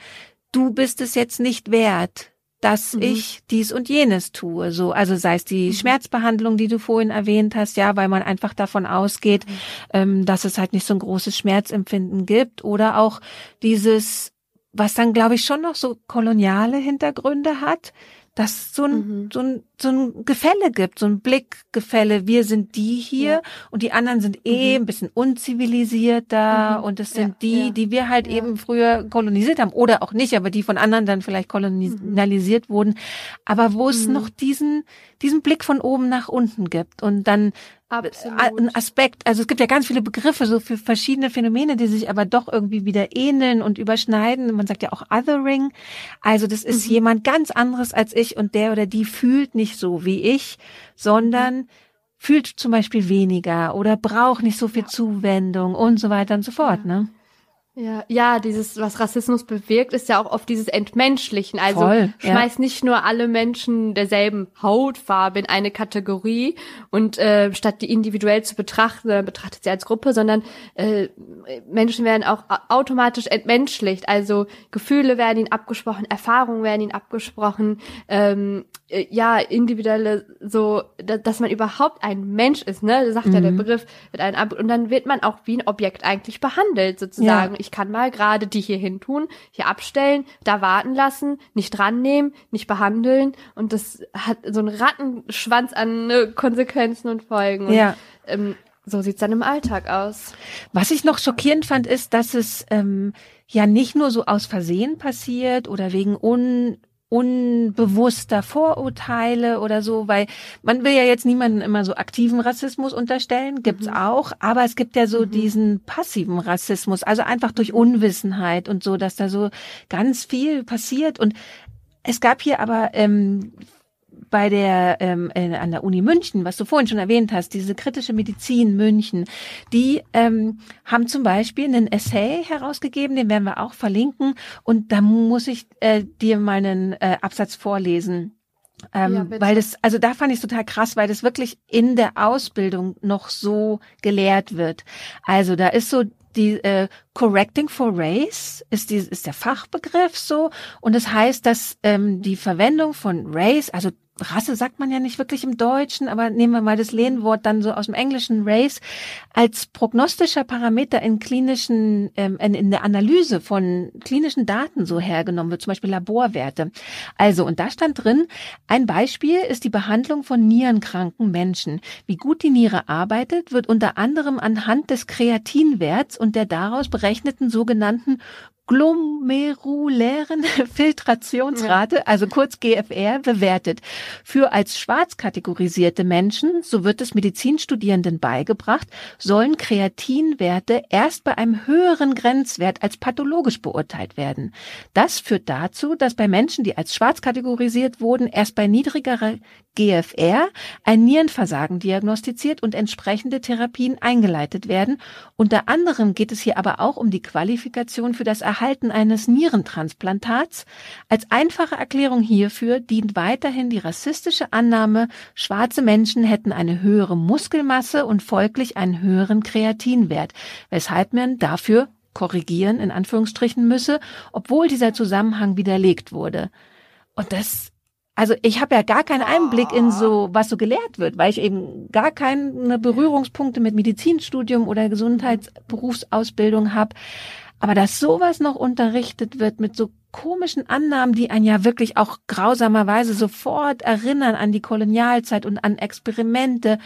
[SPEAKER 3] du bist es jetzt nicht wert, dass mhm. ich dies und jenes tue. So, also sei es die mhm. Schmerzbehandlung, die du vorhin erwähnt hast, ja, weil man einfach davon ausgeht, mhm. ähm, dass es halt nicht so ein großes Schmerzempfinden gibt, oder auch dieses was dann, glaube ich, schon noch so koloniale Hintergründe hat, dass so ein, mhm. so ein, so ein Gefälle gibt, so ein Blickgefälle. Wir sind die hier ja. und die anderen sind eh mhm. ein bisschen unzivilisierter mhm. und es sind ja, die, ja. die wir halt eben früher kolonisiert haben oder auch nicht, aber die von anderen dann vielleicht kolonialisiert mhm. wurden. Aber wo es mhm. noch diesen, diesen Blick von oben nach unten gibt und dann Absolut. ein Aspekt. Also es gibt ja ganz viele Begriffe so für verschiedene Phänomene, die sich aber doch irgendwie wieder ähneln und überschneiden. Man sagt ja auch Othering. Also das ist mhm. jemand ganz anderes als ich und der oder die fühlt nicht so wie ich, sondern fühlt zum Beispiel weniger oder braucht nicht so viel
[SPEAKER 2] Ja.
[SPEAKER 3] Zuwendung und so weiter und so fort,
[SPEAKER 2] Ja.
[SPEAKER 3] ne?
[SPEAKER 2] Ja, ja, dieses, was Rassismus bewirkt, ist ja auch oft dieses Entmenschlichen. Also
[SPEAKER 3] Voll, ja.
[SPEAKER 2] schmeißt nicht nur alle Menschen derselben Hautfarbe in eine Kategorie und äh, statt die individuell zu betrachten, sondern betrachtet sie als Gruppe, sondern äh, Menschen werden auch automatisch entmenschlicht. Also Gefühle werden ihnen abgesprochen, Erfahrungen werden ihnen abgesprochen, ähm, äh, ja, individuelle, so, da, dass man überhaupt ein Mensch ist, ne? Das sagt ja der
[SPEAKER 3] Mhm.
[SPEAKER 2] Begriff, wird ab und dann wird man auch wie ein Objekt eigentlich behandelt, sozusagen.
[SPEAKER 3] Ja.
[SPEAKER 2] Ich kann mal gerade die hier hin tun, hier abstellen, da warten lassen, nicht dran nehmen, nicht behandeln und das hat so einen Rattenschwanz an ne, Konsequenzen und Folgen. Und,
[SPEAKER 3] Ja.
[SPEAKER 2] ähm, so sieht's dann im Alltag aus.
[SPEAKER 3] Was ich noch schockierend fand, ist, dass es ähm, ja nicht nur so aus Versehen passiert oder wegen un unbewusster Vorurteile oder so, weil man will ja jetzt niemanden immer so aktiven Rassismus unterstellen, gibt's
[SPEAKER 2] Mhm.
[SPEAKER 3] auch, aber es gibt ja so
[SPEAKER 2] Mhm.
[SPEAKER 3] diesen passiven Rassismus, also einfach durch Unwissenheit und so, dass da so ganz viel passiert und es gab hier aber ähm, bei der ähm, äh, an der Uni München, was du vorhin schon erwähnt hast, diese kritische Medizin München, die ähm, haben zum Beispiel einen Essay herausgegeben, den werden wir auch verlinken. Und da muss ich äh, dir meinen äh, Absatz vorlesen. Ähm,
[SPEAKER 2] Ja,
[SPEAKER 3] weil das, also da fand ich total krass, weil das wirklich in der Ausbildung noch so gelehrt wird. Also da ist so die äh, Correcting for Race ist, die, ist der Fachbegriff so und das heißt, dass ähm, die Verwendung von Race, also Rasse sagt man ja nicht wirklich im Deutschen, aber nehmen wir mal das Lehnwort dann so aus dem Englischen Race als prognostischer Parameter in klinischen, ähm, in, in der Analyse von klinischen Daten so hergenommen wird, zum Beispiel Laborwerte. Also, und da stand drin, ein Beispiel ist die Behandlung von nierenkranken Menschen. Wie gut die Niere arbeitet, wird unter anderem anhand des Kreatinwerts und der daraus berechneten sogenannten glomerulären (laughs) Filtrationsrate, also kurz GFR, bewertet. Für als schwarz kategorisierte Menschen, so wird es Medizinstudierenden beigebracht, sollen Kreatinwerte erst bei einem höheren Grenzwert als pathologisch beurteilt werden. Das führt dazu, dass bei Menschen, die als schwarz kategorisiert wurden, erst bei niedrigerer GFR ein Nierenversagen diagnostiziert und entsprechende Therapien eingeleitet werden. Unter anderem geht es hier aber auch um die Qualifikation für das Erhalten eines Nierentransplantats. Als einfache Erklärung hierfür dient weiterhin die rassistische Annahme, schwarze Menschen hätten eine höhere Muskelmasse und folglich einen höheren Kreatinwert, weshalb man dafür korrigieren in Anführungsstrichen müsse, obwohl dieser Zusammenhang widerlegt wurde. Und das also ich habe ja gar keinen Einblick in so, was so gelehrt wird, weil ich eben gar keine Berührungspunkte mit Medizinstudium oder Gesundheitsberufsausbildung habe. Aber dass sowas noch unterrichtet wird mit so komischen Annahmen, die einen ja wirklich auch grausamerweise sofort erinnern an die Kolonialzeit und an Experimente.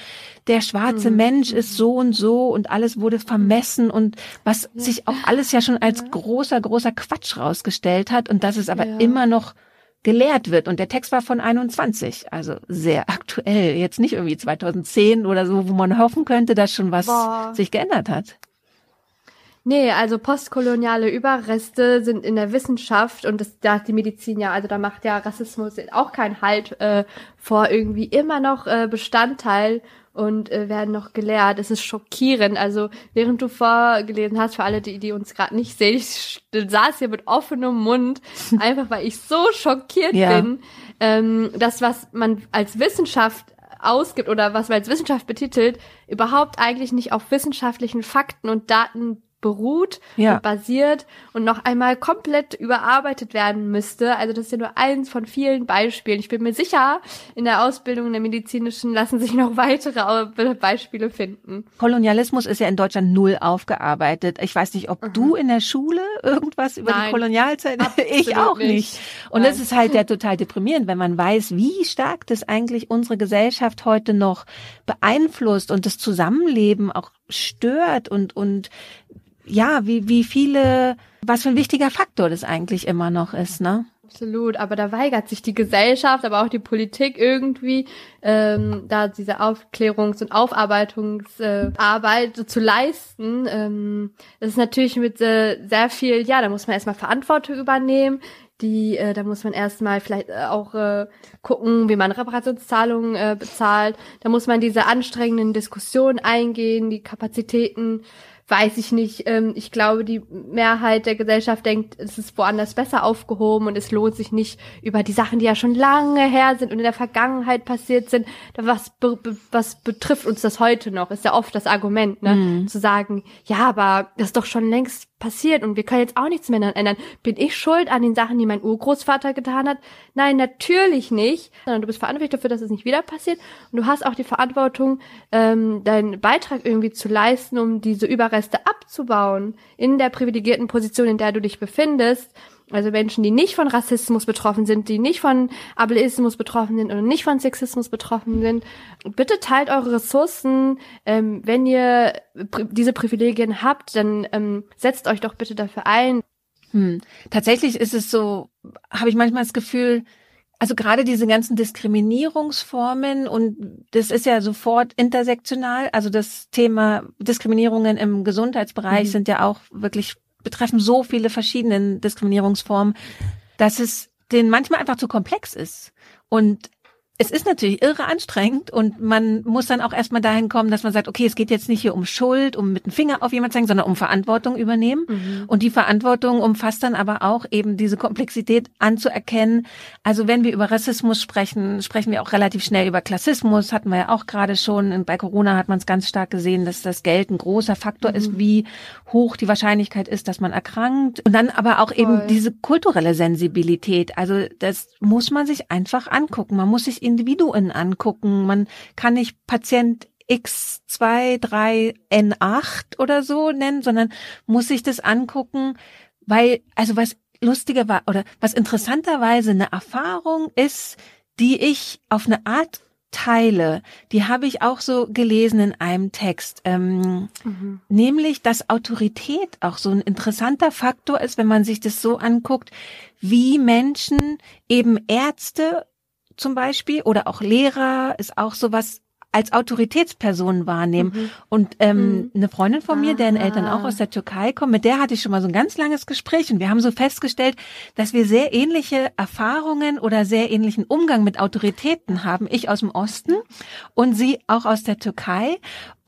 [SPEAKER 3] Der schwarze
[SPEAKER 2] Mhm.
[SPEAKER 3] Mensch ist so und so und alles wurde vermessen und was sich auch alles ja schon als
[SPEAKER 2] Ja.
[SPEAKER 3] großer, großer Quatsch rausgestellt hat und dass es aber
[SPEAKER 2] Ja.
[SPEAKER 3] immer noch gelehrt wird. Und der Text war von 21, also sehr aktuell. Jetzt nicht irgendwie 2010 oder so, wo man hoffen könnte, dass schon was
[SPEAKER 2] Boah.
[SPEAKER 3] sich geändert hat.
[SPEAKER 2] Nee, also postkoloniale Überreste sind in der Wissenschaft und das, da hat die Medizin ja, also da macht ja Rassismus auch keinen Halt äh, vor irgendwie immer noch äh, Bestandteil und äh, werden noch gelehrt. Es ist schockierend. Also während du vorgelesen hast, für alle, die, die uns gerade nicht sehen, ich saß hier mit offenem Mund, (laughs) einfach weil ich so schockiert
[SPEAKER 3] Ja.
[SPEAKER 2] bin, ähm, das, was man als Wissenschaft ausgibt oder was man als Wissenschaft betitelt, überhaupt eigentlich nicht auf wissenschaftlichen Fakten und Daten beruht
[SPEAKER 3] Ja.
[SPEAKER 2] und basiert und noch einmal komplett überarbeitet werden müsste. Also das ist ja nur eins von vielen Beispielen. Ich bin mir sicher, in der Ausbildung in der medizinischen lassen sich noch weitere Beispiele finden.
[SPEAKER 3] Kolonialismus ist ja in Deutschland null aufgearbeitet. Ich weiß nicht, ob du in der Schule irgendwas über die
[SPEAKER 2] Nein.
[SPEAKER 3] Kolonialzeit, (laughs) ich auch
[SPEAKER 2] nicht.
[SPEAKER 3] nicht. Und
[SPEAKER 2] Nein.
[SPEAKER 3] das ist halt ja total deprimierend, wenn man weiß, wie stark das eigentlich unsere Gesellschaft heute noch beeinflusst und das Zusammenleben auch stört und, und ja, wie, wie viele, was für ein wichtiger Faktor das eigentlich immer noch ist, ne?
[SPEAKER 2] Absolut, aber da weigert sich die Gesellschaft, aber auch die Politik irgendwie, ähm, da diese Aufklärungs- und Aufarbeitungsarbeit äh, zu leisten. Ähm, das ist natürlich mit äh, sehr viel, ja, da muss man erstmal Verantwortung übernehmen. die, äh, da muss man erstmal vielleicht äh, auch äh, gucken, wie man Reparationszahlungen äh, bezahlt. Da muss man diese anstrengenden Diskussionen eingehen, die Kapazitäten weiß ich nicht. Ähm, ich glaube, die Mehrheit der Gesellschaft denkt, es ist woanders besser aufgehoben und es lohnt sich nicht über die Sachen, die ja schon lange her sind und in der Vergangenheit passiert sind. Was, be was betrifft uns das heute noch? Ist ja oft das Argument, ne? Mhm. Zu sagen, ja, aber das ist doch schon längst passiert und wir können jetzt auch nichts mehr ändern. Bin ich schuld an den Sachen, die mein Urgroßvater getan hat? Nein, natürlich nicht. Sondern du bist verantwortlich dafür, dass es nicht wieder passiert. Und du hast auch die Verantwortung, ähm, deinen Beitrag irgendwie zu leisten, um diese Überreste abzubauen in der privilegierten Position, in der du dich befindest. Also Menschen, die nicht von Rassismus betroffen sind, die nicht von Ableismus betroffen sind und nicht von Sexismus betroffen sind. Bitte teilt eure Ressourcen. Ähm, wenn ihr diese Privilegien habt, dann ähm, setzt euch doch bitte dafür ein.
[SPEAKER 3] Hm. Tatsächlich ist es so, habe ich manchmal das Gefühl, also gerade diese ganzen Diskriminierungsformen und das ist ja sofort intersektional. Also das Thema Diskriminierungen im Gesundheitsbereich mhm. sind ja auch wirklich betreffen so viele verschiedene Diskriminierungsformen, dass es denen manchmal einfach zu komplex ist. Und es ist natürlich irre anstrengend und man muss dann auch erstmal dahin kommen, dass man sagt, okay, es geht jetzt nicht hier um Schuld, um mit dem Finger auf jemand zeigen, sondern um Verantwortung übernehmen. Mhm. Und die Verantwortung umfasst dann aber auch eben diese Komplexität anzuerkennen. Also wenn wir über Rassismus sprechen, sprechen wir auch relativ schnell über Klassismus. Hatten wir ja auch gerade schon. Und bei Corona hat man es ganz stark gesehen, dass das Geld ein großer Faktor mhm. ist, wie hoch die Wahrscheinlichkeit ist, dass man erkrankt. Und dann aber auch Voll. eben diese kulturelle Sensibilität. Also das muss man sich einfach angucken. Man muss sich Individuen angucken. Man kann nicht Patient X2, 3, N8 oder so nennen, sondern muss sich das angucken, weil, also was lustiger war oder was interessanterweise eine Erfahrung ist, die ich auf eine Art teile, die habe ich auch so gelesen in einem Text, ähm, mhm. nämlich, dass Autorität auch so ein interessanter Faktor ist, wenn man sich das so anguckt, wie Menschen eben Ärzte zum Beispiel oder auch Lehrer ist auch sowas als Autoritätspersonen wahrnehmen. Mhm. Und ähm, mhm. eine Freundin von mir, deren Eltern auch aus der Türkei kommen, mit der hatte ich schon mal so ein ganz langes Gespräch und wir haben so festgestellt, dass wir sehr ähnliche Erfahrungen oder sehr ähnlichen Umgang mit Autoritäten haben. Ich aus dem Osten und sie auch aus der Türkei.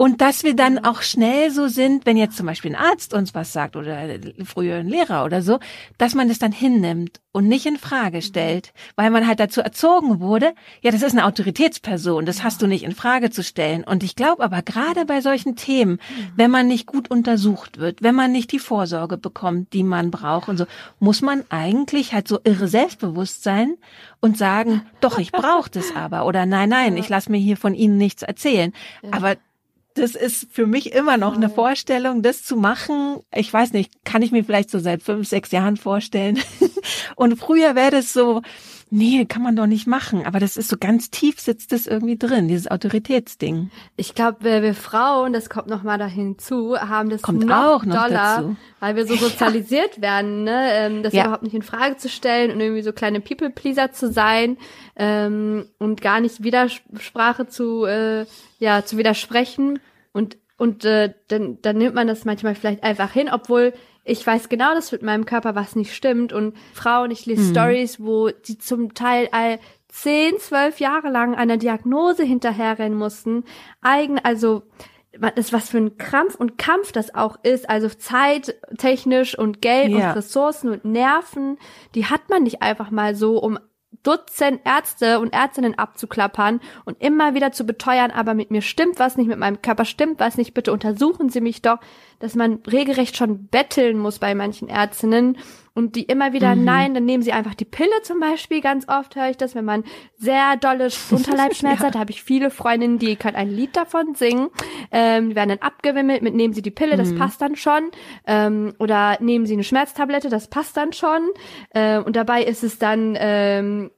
[SPEAKER 3] Und dass wir dann auch schnell so sind, wenn jetzt zum Beispiel ein Arzt uns was sagt oder früher ein Lehrer oder so, dass man das dann hinnimmt und nicht in Frage stellt, weil man halt dazu erzogen wurde, ja, das ist eine Autoritätsperson, das hast du nicht in Frage zu stellen. Und ich glaube aber gerade bei solchen Themen, wenn man nicht gut untersucht wird, wenn man nicht die Vorsorge bekommt, die man braucht und so, muss man eigentlich halt so irre selbstbewusst sein und sagen, doch, ich brauche das aber oder nein, nein, (laughs) ich lasse mir hier von Ihnen nichts erzählen. Aber das ist für mich immer noch eine Vorstellung, das zu machen. Ich weiß nicht, kann ich mir vielleicht so seit fünf, sechs Jahren vorstellen. (laughs) Und früher wäre das so, nee, kann man doch nicht machen. Aber das ist so ganz tief sitzt das irgendwie drin, dieses Autoritätsding.
[SPEAKER 2] Ich glaube, wir, wir, Frauen, das kommt noch mal dahin zu, haben das
[SPEAKER 3] kommt
[SPEAKER 2] noch
[SPEAKER 3] auch noch
[SPEAKER 2] doller,
[SPEAKER 3] dazu.
[SPEAKER 2] weil wir so (laughs) sozialisiert ja. werden, ne? Ähm, das ja. überhaupt nicht in Frage zu stellen und irgendwie so kleine People-Pleaser zu sein ähm, und gar nicht Widersprache zu, äh, ja, zu widersprechen. Und und äh, dann, dann nimmt man das manchmal vielleicht einfach hin, obwohl ich weiß genau, dass mit meinem Körper was nicht stimmt. Und Frauen, ich lese mhm. Stories, wo sie zum Teil all zehn, zwölf Jahre lang einer Diagnose hinterherrennen mussten. Eigen, also das was für ein Krampf und Kampf das auch ist, also zeittechnisch und Geld ja. und Ressourcen und Nerven, die hat man nicht einfach mal so, um Dutzend Ärzte und Ärztinnen abzuklappern und immer wieder zu beteuern, aber mit mir stimmt was nicht, mit meinem Körper stimmt was nicht, bitte untersuchen Sie mich doch, dass man regelrecht schon betteln muss bei manchen Ärztinnen und die immer wieder, mhm. nein, dann nehmen sie einfach die Pille zum Beispiel, ganz oft höre ich das, wenn man sehr dolle (laughs) Unterleibschmerzen ja. hat, da habe ich viele Freundinnen, die können ein Lied davon singen, ähm, die werden dann abgewimmelt mit, nehmen sie die Pille, das mhm. passt dann schon, ähm, oder nehmen sie eine Schmerztablette, das passt dann schon, äh, und dabei ist es dann, ähm,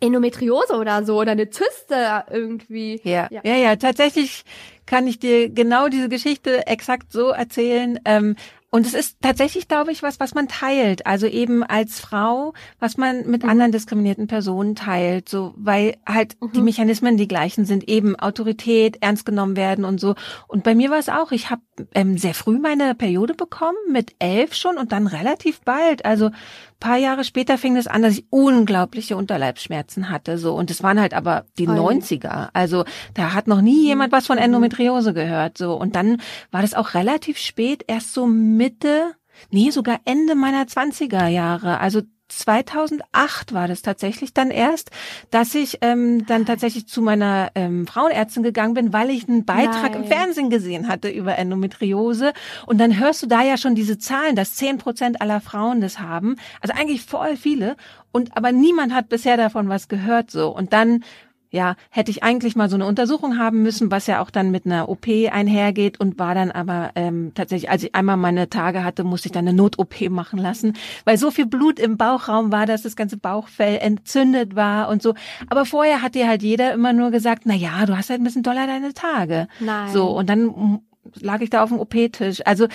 [SPEAKER 2] Endometriose oder so oder eine Zyste irgendwie.
[SPEAKER 3] Ja, ja, ja, ja tatsächlich kann ich dir genau diese Geschichte exakt so erzählen. Ähm, Und es ist tatsächlich, glaube ich, was, was man teilt. Also eben als Frau, was man mit mhm. anderen diskriminierten Personen teilt. So, weil halt mhm. die Mechanismen die gleichen sind. Eben Autorität, ernst genommen werden und so. Und bei mir war es auch. Ich habe ähm, sehr früh meine Periode bekommen, mit elf schon und dann relativ bald. Also paar Jahre später fing es an, dass ich unglaubliche Unterleibsschmerzen hatte, so. Und es waren halt aber die Oi. 90er. Also, da hat noch nie jemand was von mhm. Endometriose gehört, so. Und dann war das auch relativ spät, erst so Mitte, nee, sogar Ende meiner 20er Jahre. Also 2008 war das tatsächlich dann erst, dass ich ähm, dann tatsächlich zu meiner ähm, Frauenärztin gegangen bin, weil ich einen Beitrag Nein. im Fernsehen gesehen hatte über Endometriose. Und dann hörst du da ja schon diese Zahlen, dass zehn Prozent aller Frauen das haben. Also eigentlich voll viele. Und aber niemand hat bisher davon was gehört so. Und dann ja, hätte ich eigentlich mal so eine Untersuchung haben müssen, was ja auch dann mit einer OP einhergeht und war dann aber ähm, tatsächlich, als ich einmal meine Tage hatte, musste ich dann eine Not-OP machen lassen, weil so viel Blut im Bauchraum war, dass das ganze Bauchfell entzündet war und so. Aber vorher hat dir halt jeder immer nur gesagt, na ja, du hast halt ein bisschen doller deine Tage.
[SPEAKER 2] Nein.
[SPEAKER 3] So und dann lag ich da auf dem OP-Tisch. Also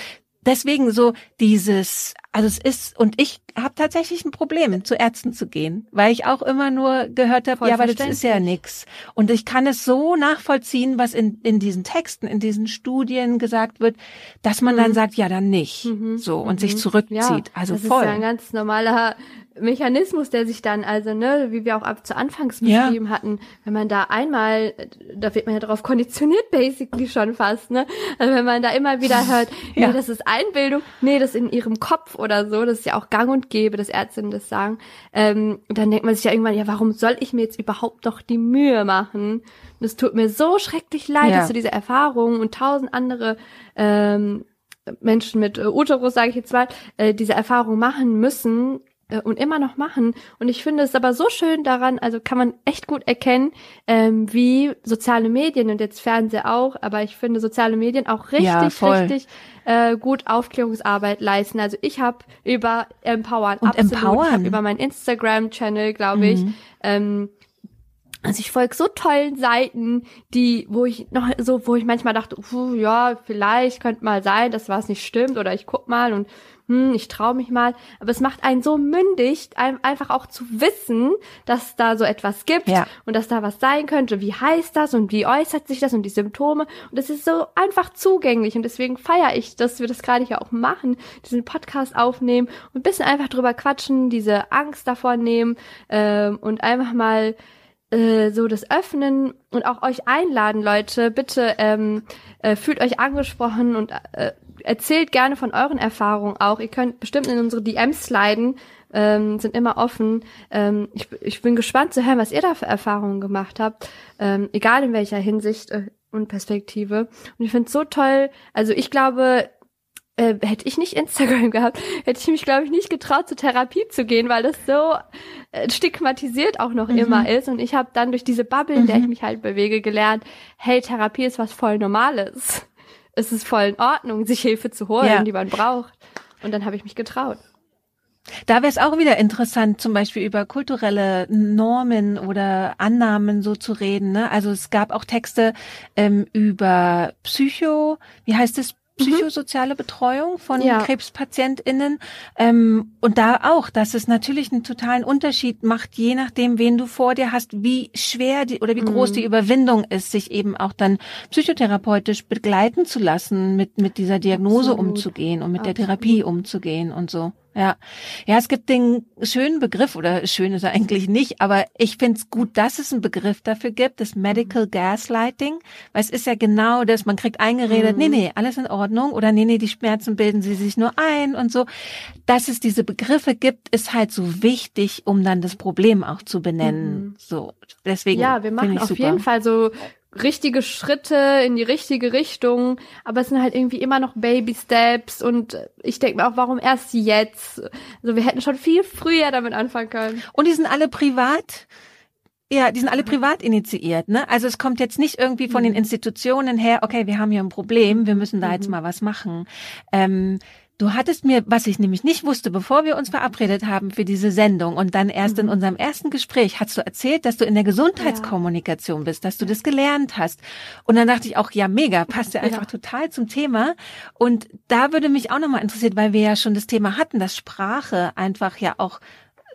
[SPEAKER 3] deswegen so dieses, also es ist, und ich habe tatsächlich ein Problem, zu Ärzten zu gehen, weil ich auch immer nur gehört habe, ja, aber das ist ja nix. Und ich kann es so nachvollziehen, was in, in diesen Texten, in diesen Studien gesagt wird, dass man mhm. dann sagt, ja, dann nicht. Mhm. So, und mhm. sich zurückzieht. Ja, also
[SPEAKER 2] das
[SPEAKER 3] voll.
[SPEAKER 2] ist ja ein ganz normaler Mechanismus, der sich dann, also, ne, wie wir auch ab zu Anfangs beschrieben ja. hatten, wenn man da einmal, da wird man ja darauf konditioniert, basically schon fast, ne? Also wenn man da immer wieder (laughs) hört, ja. nee, das ist Einbildung, nee, das ist in ihrem Kopf oder so, das ist ja auch gang und gäbe, dass Ärztinnen das sagen, ähm, dann denkt man sich ja irgendwann, ja, warum soll ich mir jetzt überhaupt noch die Mühe machen? Und es tut mir so schrecklich leid, ja. dass du diese Erfahrungen und tausend andere ähm, Menschen mit äh, Uterus, sage ich jetzt mal, äh, diese Erfahrung machen müssen, äh, und immer noch machen. Und ich finde es aber so schön daran, also kann man echt gut erkennen, ähm, wie soziale Medien und jetzt Fernseher auch, aber ich finde soziale Medien auch richtig, ja, richtig äh, gut Aufklärungsarbeit leisten. Also ich habe über Empowern,
[SPEAKER 3] und absolut, Empowern.
[SPEAKER 2] Über meinen Instagram-Channel, glaube ich, mhm. ähm, also ich folge so tollen Seiten, die, wo ich noch so, wo ich manchmal dachte, uh, ja, vielleicht könnte mal sein, dass was nicht stimmt oder ich guck mal und hm, ich traue mich mal. Aber es macht einen so mündig, einfach auch zu wissen, dass da so etwas gibt ja. und dass da was sein könnte. Wie heißt das und wie äußert sich das und die Symptome? Und es ist so einfach zugänglich und deswegen feiere ich, dass wir das gerade hier auch machen, diesen Podcast aufnehmen und ein bisschen einfach drüber quatschen, diese Angst davor nehmen ähm, und einfach mal äh, so das Öffnen und auch euch einladen, Leute, bitte ähm, äh, fühlt euch angesprochen und äh, erzählt gerne von euren Erfahrungen auch. Ihr könnt bestimmt in unsere DMs sliden, ähm, sind immer offen. Ähm, ich, ich bin gespannt zu hören, was ihr da für Erfahrungen gemacht habt, ähm, egal in welcher Hinsicht äh, und Perspektive. Und ich finde es so toll. Also ich glaube, äh, hätte ich nicht Instagram (laughs) gehabt, hätte ich mich, glaube ich, nicht getraut, zur Therapie zu gehen, weil das so äh, stigmatisiert auch noch mhm. immer ist. Und ich habe dann durch diese Bubble, in der ich mhm. mich halt bewege, gelernt, hey, Therapie ist was voll Normales es ist voll in Ordnung, sich Hilfe zu holen, ja. die man braucht. Und dann habe ich mich getraut.
[SPEAKER 3] Da wäre es auch wieder interessant, zum Beispiel über kulturelle Normen oder Annahmen so zu reden. Ne? Also es gab auch Texte ähm, über Psycho, wie heißt es. Psychosoziale Betreuung von ja. KrebspatientInnen. Ähm, und da auch, dass es natürlich einen totalen Unterschied macht, je nachdem, wen du vor dir hast, wie schwer die oder wie groß mhm. die Überwindung ist, sich eben auch dann psychotherapeutisch begleiten zu lassen, mit, mit dieser Diagnose Absolut. umzugehen und mit Absolut. der Therapie umzugehen und so. Ja, ja, es gibt den schönen Begriff oder schön ist er eigentlich nicht, aber ich finde es gut, dass es einen Begriff dafür gibt, das Medical Gaslighting, weil es ist ja genau das, man kriegt eingeredet, mhm. nee, nee, alles in Ordnung oder nee, nee, die Schmerzen bilden sie sich nur ein und so. Dass es diese Begriffe gibt, ist halt so wichtig, um dann das Problem auch zu benennen. Mhm. So, deswegen.
[SPEAKER 2] Ja, wir machen auf super. jeden Fall so richtige Schritte in die richtige Richtung, aber es sind halt irgendwie immer noch Baby Steps und ich denke mir auch, warum erst jetzt? Also wir hätten schon viel früher damit anfangen können.
[SPEAKER 3] Und die sind alle privat. Ja, die sind alle privat initiiert, ne? Also es kommt jetzt nicht irgendwie von mhm. den Institutionen her, okay, wir haben hier ein Problem, wir müssen da mhm. jetzt mal was machen. Ähm, Du hattest mir, was ich nämlich nicht wusste, bevor wir uns verabredet haben für diese Sendung und dann erst mhm. in unserem ersten Gespräch, hast du erzählt, dass du in der Gesundheitskommunikation bist, dass du das gelernt hast. Und dann dachte ich auch, ja, mega, passt ja einfach ja. total zum Thema. Und da würde mich auch nochmal interessiert, weil wir ja schon das Thema hatten, dass Sprache einfach ja auch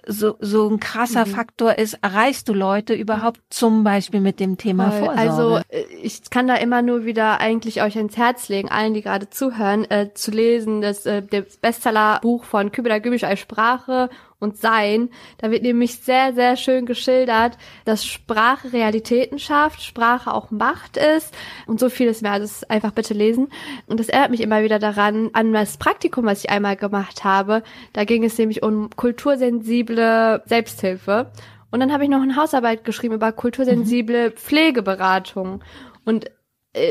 [SPEAKER 3] so, so ein krasser mhm. Faktor ist, erreichst du Leute überhaupt zum Beispiel mit dem Thema Voll. Vorsorge?
[SPEAKER 2] Also äh, ich kann da immer nur wieder eigentlich euch ins Herz legen, allen, die gerade zuhören, äh, zu lesen, das, äh, das Bestsellerbuch von Kübela Gübisch als Sprache und Sein. Da wird nämlich sehr, sehr schön geschildert, dass Sprache Realitäten schafft, Sprache auch Macht ist und so vieles mehr. Also einfach bitte lesen. Und das erinnert mich immer wieder daran, an das Praktikum, was ich einmal gemacht habe. Da ging es nämlich um kultursensible Selbsthilfe. Und dann habe ich noch eine Hausarbeit geschrieben über kultursensible mhm. Pflegeberatung. Und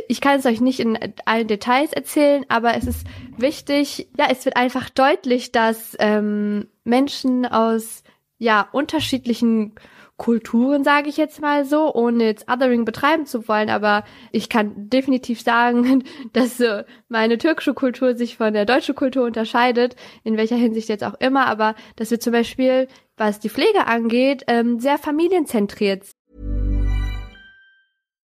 [SPEAKER 2] ich kann es euch nicht in allen Details erzählen, aber es ist wichtig, ja, es wird einfach deutlich, dass ähm, Menschen aus ja unterschiedlichen Kulturen, sage ich jetzt mal so, ohne jetzt Othering betreiben zu wollen, aber ich kann definitiv sagen, (laughs) dass äh, meine türkische Kultur sich von der deutschen Kultur unterscheidet, in welcher Hinsicht jetzt auch immer, aber dass wir zum Beispiel, was die Pflege angeht, ähm, sehr familienzentriert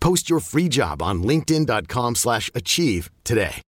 [SPEAKER 4] Post your free job on linkedin.com/achieve today.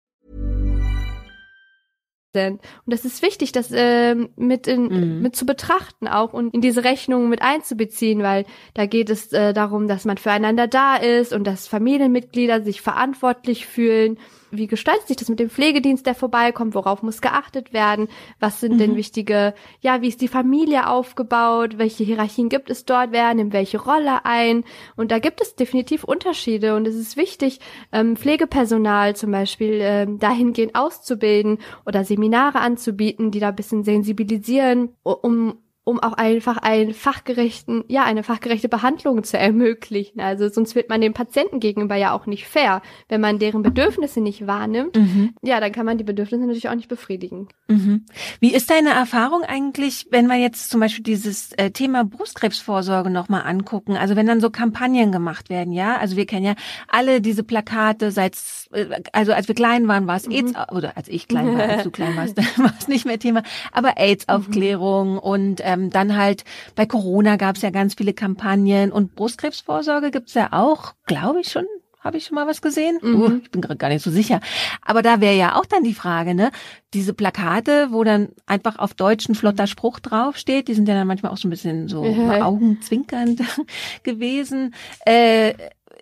[SPEAKER 2] Und das ist wichtig, das äh, mit, in, mhm. mit zu betrachten auch und in diese Rechnung mit einzubeziehen, weil da geht es äh, darum, dass man füreinander da ist und dass Familienmitglieder sich verantwortlich fühlen wie gestaltet sich das mit dem Pflegedienst, der vorbeikommt? Worauf muss geachtet werden? Was sind mhm. denn wichtige, ja, wie ist die Familie aufgebaut? Welche Hierarchien gibt es dort? Wer nimmt welche Rolle ein? Und da gibt es definitiv Unterschiede und es ist wichtig, ähm, Pflegepersonal zum Beispiel ähm, dahingehend auszubilden oder Seminare anzubieten, die da ein bisschen sensibilisieren, um um auch einfach einen fachgerechten, ja, eine fachgerechte Behandlung zu ermöglichen. Also sonst wird man dem Patienten gegenüber ja auch nicht fair. Wenn man deren Bedürfnisse nicht wahrnimmt, mhm. ja, dann kann man die Bedürfnisse natürlich auch nicht befriedigen.
[SPEAKER 3] Mhm. Wie ist deine Erfahrung eigentlich, wenn wir jetzt zum Beispiel dieses äh, Thema Brustkrebsvorsorge nochmal angucken? Also wenn dann so Kampagnen gemacht werden, ja? Also wir kennen ja alle diese Plakate seit, äh, also als wir klein waren, war es mhm. AIDS, oder als ich klein war, als du klein warst, (laughs) war es nicht mehr Thema, aber AIDS-Aufklärung (laughs) mhm. und äh, ähm, dann halt bei Corona gab es ja ganz viele Kampagnen und Brustkrebsvorsorge gibt's ja auch, glaube ich schon. Habe ich schon mal was gesehen? Mhm. Uh, ich bin gerade gar nicht so sicher. Aber da wäre ja auch dann die Frage, ne? Diese Plakate, wo dann einfach auf Deutsch ein flotter Spruch draufsteht, die sind ja dann manchmal auch so ein bisschen so mhm. augenzwinkernd (laughs) gewesen. Äh,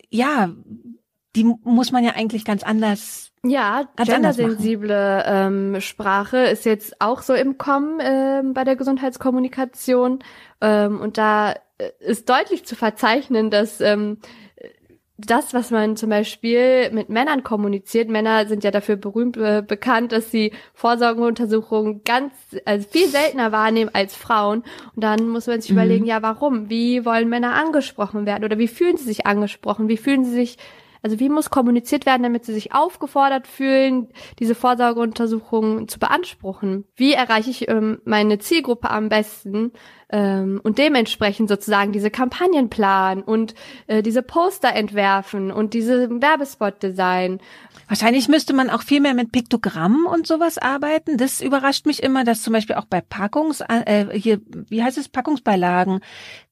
[SPEAKER 3] ja, die muss man ja eigentlich ganz anders
[SPEAKER 2] ja, gendersensible ähm, Sprache ist jetzt auch so im Kommen ähm, bei der Gesundheitskommunikation. Ähm, und da äh, ist deutlich zu verzeichnen, dass ähm, das, was man zum Beispiel mit Männern kommuniziert, Männer sind ja dafür berühmt äh, bekannt, dass sie Vorsorgeuntersuchungen ganz, also viel seltener wahrnehmen als Frauen. Und dann muss man sich mhm. überlegen, ja, warum? Wie wollen Männer angesprochen werden? Oder wie fühlen sie sich angesprochen? Wie fühlen sie sich also wie muss kommuniziert werden, damit sie sich aufgefordert fühlen, diese Vorsorgeuntersuchungen zu beanspruchen? Wie erreiche ich ähm, meine Zielgruppe am besten ähm, und dementsprechend sozusagen diese Kampagnen planen und äh, diese Poster entwerfen und diese Werbespot design?
[SPEAKER 3] Wahrscheinlich müsste man auch viel mehr mit Piktogrammen und sowas arbeiten. Das überrascht mich immer, dass zum Beispiel auch bei Packungs, äh, hier, wie heißt es, Packungsbeilagen,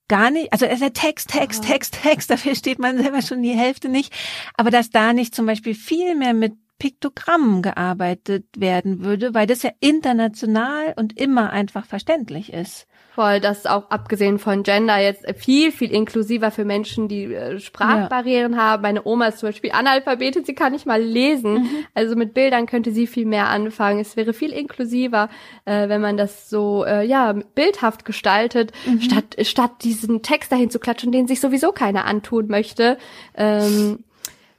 [SPEAKER 3] gar nicht, also es ist ja Text, Text, Text, Text, (laughs) dafür steht man selber schon die Hälfte nicht, aber dass da nicht zum Beispiel viel mehr mit Piktogrammen gearbeitet werden würde, weil das ja international und immer einfach verständlich ist
[SPEAKER 2] voll, dass auch abgesehen von Gender jetzt viel, viel inklusiver für Menschen, die äh, Sprachbarrieren ja. haben. Meine Oma ist zum Beispiel Analphabetin, sie kann nicht mal lesen. Mhm. Also mit Bildern könnte sie viel mehr anfangen. Es wäre viel inklusiver, äh, wenn man das so, äh, ja, bildhaft gestaltet, mhm. statt, statt diesen Text dahin zu klatschen, den sich sowieso keiner antun möchte. Ähm,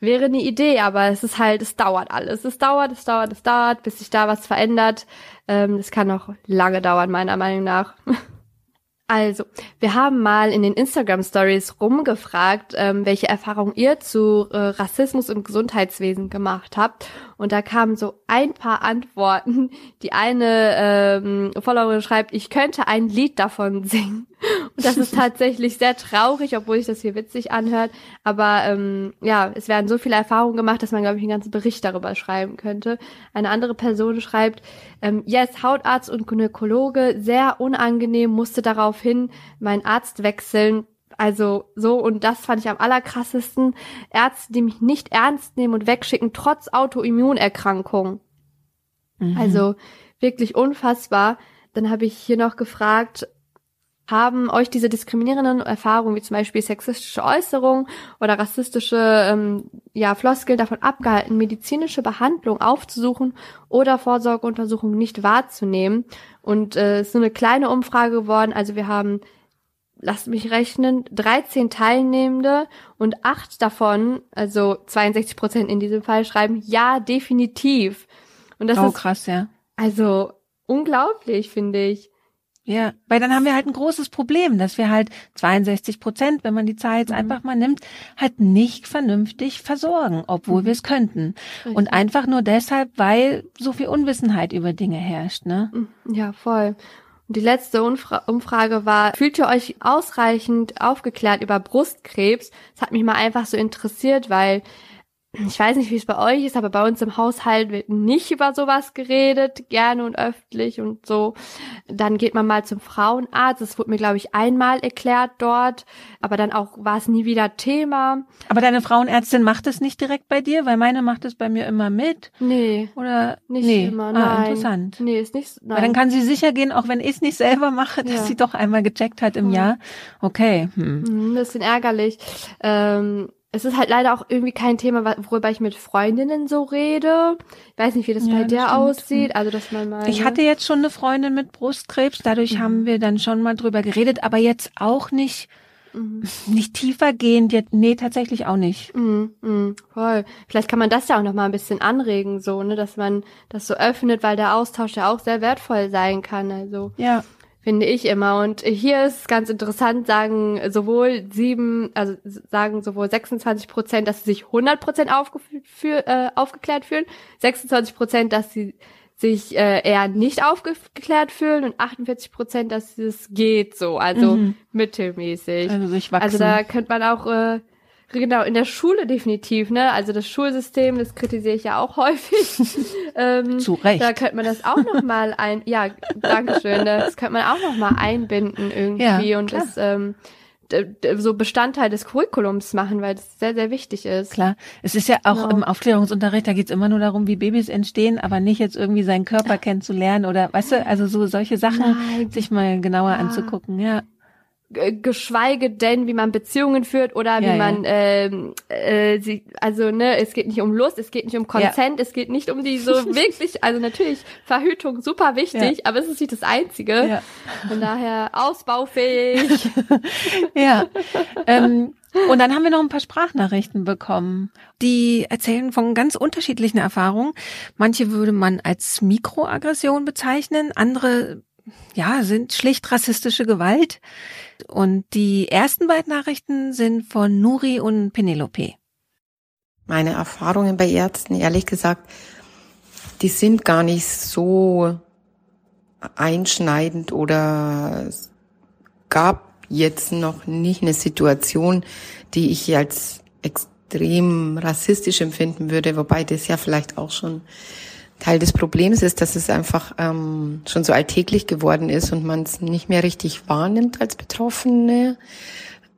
[SPEAKER 2] wäre eine Idee, aber es ist halt, es dauert alles. Es dauert, es dauert, es dauert, bis sich da was verändert. Ähm, das kann noch lange dauern, meiner Meinung nach. (laughs) Also, wir haben mal in den Instagram Stories rumgefragt, ähm, welche Erfahrungen ihr zu äh, Rassismus im Gesundheitswesen gemacht habt. Und da kamen so ein paar Antworten. Die eine ähm, Followerin schreibt, ich könnte ein Lied davon singen. Und das ist (laughs) tatsächlich sehr traurig, obwohl sich das hier witzig anhört. Aber ähm, ja, es werden so viele Erfahrungen gemacht, dass man, glaube ich, einen ganzen Bericht darüber schreiben könnte. Eine andere Person schreibt, ähm, yes, Hautarzt und Gynäkologe, sehr unangenehm, musste daraufhin meinen Arzt wechseln. Also so, und das fand ich am allerkrassesten. Ärzte, die mich nicht ernst nehmen und wegschicken, trotz Autoimmunerkrankung. Mhm. Also wirklich unfassbar. Dann habe ich hier noch gefragt, haben euch diese diskriminierenden Erfahrungen, wie zum Beispiel sexistische Äußerungen oder rassistische ähm, ja, Floskeln davon abgehalten, medizinische Behandlung aufzusuchen oder Vorsorgeuntersuchungen nicht wahrzunehmen. Und äh, es ist so eine kleine Umfrage geworden. Also wir haben, lasst mich rechnen, 13 Teilnehmende und acht davon, also 62 Prozent in diesem Fall, schreiben ja, definitiv. Und das
[SPEAKER 3] oh,
[SPEAKER 2] ist
[SPEAKER 3] krass, ja.
[SPEAKER 2] Also unglaublich, finde ich.
[SPEAKER 3] Ja, weil dann haben wir halt ein großes Problem, dass wir halt 62 Prozent, wenn man die Zahl jetzt mhm. einfach mal nimmt, halt nicht vernünftig versorgen, obwohl mhm. wir es könnten. Richtig. Und einfach nur deshalb, weil so viel Unwissenheit über Dinge herrscht, ne?
[SPEAKER 2] Mhm. Ja, voll. Die letzte Umfra Umfrage war, fühlt ihr euch ausreichend aufgeklärt über Brustkrebs? Das hat mich mal einfach so interessiert, weil ich weiß nicht, wie es bei euch ist, aber bei uns im Haushalt wird nicht über sowas geredet, gerne und öffentlich und so. Dann geht man mal zum Frauenarzt. Das wurde mir, glaube ich, einmal erklärt dort, aber dann auch war es nie wieder Thema.
[SPEAKER 3] Aber deine Frauenärztin macht es nicht direkt bei dir, weil meine macht es bei mir immer mit.
[SPEAKER 2] Nee.
[SPEAKER 3] Oder
[SPEAKER 2] nicht
[SPEAKER 3] nee.
[SPEAKER 2] immer,
[SPEAKER 3] ah,
[SPEAKER 2] nein.
[SPEAKER 3] interessant.
[SPEAKER 2] Nee, ist nicht, nein.
[SPEAKER 3] Weil dann kann sie sicher gehen, auch wenn ich es nicht selber mache, dass
[SPEAKER 2] Ja.
[SPEAKER 3] sie doch einmal gecheckt hat im
[SPEAKER 2] Mhm.
[SPEAKER 3] Jahr. Okay. Hm.
[SPEAKER 2] Ein bisschen ärgerlich. Ähm, es ist halt leider auch irgendwie kein Thema, worüber ich mit Freundinnen so rede. Ich weiß nicht, wie das
[SPEAKER 3] Ja,
[SPEAKER 2] bei
[SPEAKER 3] das
[SPEAKER 2] dir
[SPEAKER 3] stimmt.
[SPEAKER 2] aussieht. Also, dass man mal.
[SPEAKER 3] Ich hatte jetzt schon eine Freundin mit Brustkrebs, dadurch
[SPEAKER 2] Mhm.
[SPEAKER 3] haben wir dann schon mal drüber geredet, aber jetzt auch nicht,
[SPEAKER 2] Mhm. (laughs)
[SPEAKER 3] nicht tiefergehend. Jetzt, nee, tatsächlich auch nicht.
[SPEAKER 2] Mhm, mhm, voll. Vielleicht kann man das ja auch noch mal ein bisschen anregen, so, ne, dass man das so öffnet, weil der Austausch ja auch sehr wertvoll sein kann. Also,
[SPEAKER 3] Ja.
[SPEAKER 2] Finde ich immer. Und hier ist ganz interessant, sagen sowohl sieben, also sagen sowohl 26 Prozent, dass sie sich 100 Prozent äh, aufgeklärt fühlen, 26 Prozent, dass sie sich äh, eher nicht aufgeklärt fühlen und 48 Prozent, dass es geht so, also
[SPEAKER 3] Mhm.
[SPEAKER 2] mittelmäßig.
[SPEAKER 3] Also durchwachsen.
[SPEAKER 2] Also da könnte man auch äh, genau in der Schule definitiv, ne? Also das Schulsystem, das kritisiere ich ja auch (laughs) häufig. ähm,
[SPEAKER 3] Zu Recht.
[SPEAKER 2] Da könnte man das auch noch mal ein, ja, Dankeschön. Das könnte man auch noch mal einbinden irgendwie
[SPEAKER 3] Ja,
[SPEAKER 2] und
[SPEAKER 3] klar.
[SPEAKER 2] das ähm, so Bestandteil des Curriculums machen, weil das sehr sehr wichtig ist.
[SPEAKER 3] Klar. Es ist ja auch
[SPEAKER 2] Genau.
[SPEAKER 3] im Aufklärungsunterricht, da geht's immer nur darum, wie Babys entstehen, aber nicht jetzt irgendwie seinen Körper kennenzulernen oder, weißt du, also so solche Sachen
[SPEAKER 2] Nein.
[SPEAKER 3] sich mal genauer
[SPEAKER 2] Ja.
[SPEAKER 3] anzugucken, ja.
[SPEAKER 2] G- geschweige denn, wie man Beziehungen führt oder wie
[SPEAKER 3] Ja, ja.
[SPEAKER 2] man ähm, äh, sie, also ne, es geht nicht um Lust, es geht nicht um Consent, es geht nicht um die so (laughs) wirklich, also natürlich Verhütung super wichtig, aber es ist nicht das Einzige.
[SPEAKER 3] Ja.
[SPEAKER 2] Von daher ausbaufähig. (laughs)
[SPEAKER 3] Ja. ähm, und dann haben wir noch ein paar Sprachnachrichten bekommen. Die erzählen von ganz unterschiedlichen Erfahrungen. Manche würde man als Mikroaggression bezeichnen, andere ja, sind schlicht rassistische Gewalt. Und die ersten beiden Nachrichten sind von Nuri und Penelope.
[SPEAKER 5] Meine Erfahrungen bei Ärzten, ehrlich gesagt, die sind gar nicht so einschneidend oder es gab jetzt noch nicht eine Situation, die ich als extrem rassistisch empfinden würde, wobei das ja vielleicht auch schon Teil des Problems ist, dass es einfach ähm, schon so alltäglich geworden ist und man es nicht mehr richtig wahrnimmt als Betroffene.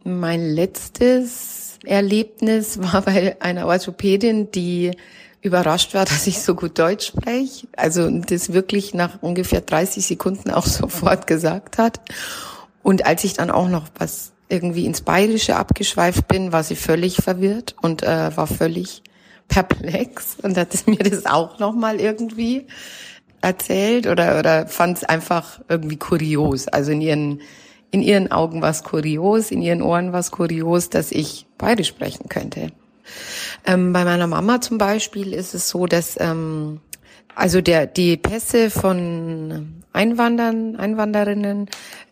[SPEAKER 5] Mein letztes Erlebnis (laughs) war bei einer Orthopädin, die überrascht war, (laughs) dass ich so gut Deutsch spreche. Also das wirklich nach ungefähr 30 Sekunden auch (laughs) sofort gesagt hat. Und als ich dann auch noch was irgendwie ins Bayerische abgeschweift bin, war sie völlig verwirrt und äh, war völlig perplex und hat (laughs) mir das auch nochmal irgendwie erzählt oder, oder fand es einfach irgendwie kurios. Also in ihren, in ihren Augen war es kurios, in ihren Ohren war es kurios, dass ich Bayerisch sprechen könnte. Ähm, bei meiner Mama zum Beispiel ist es so, dass ähm, also der die Pässe von Einwandern, Einwanderinnen,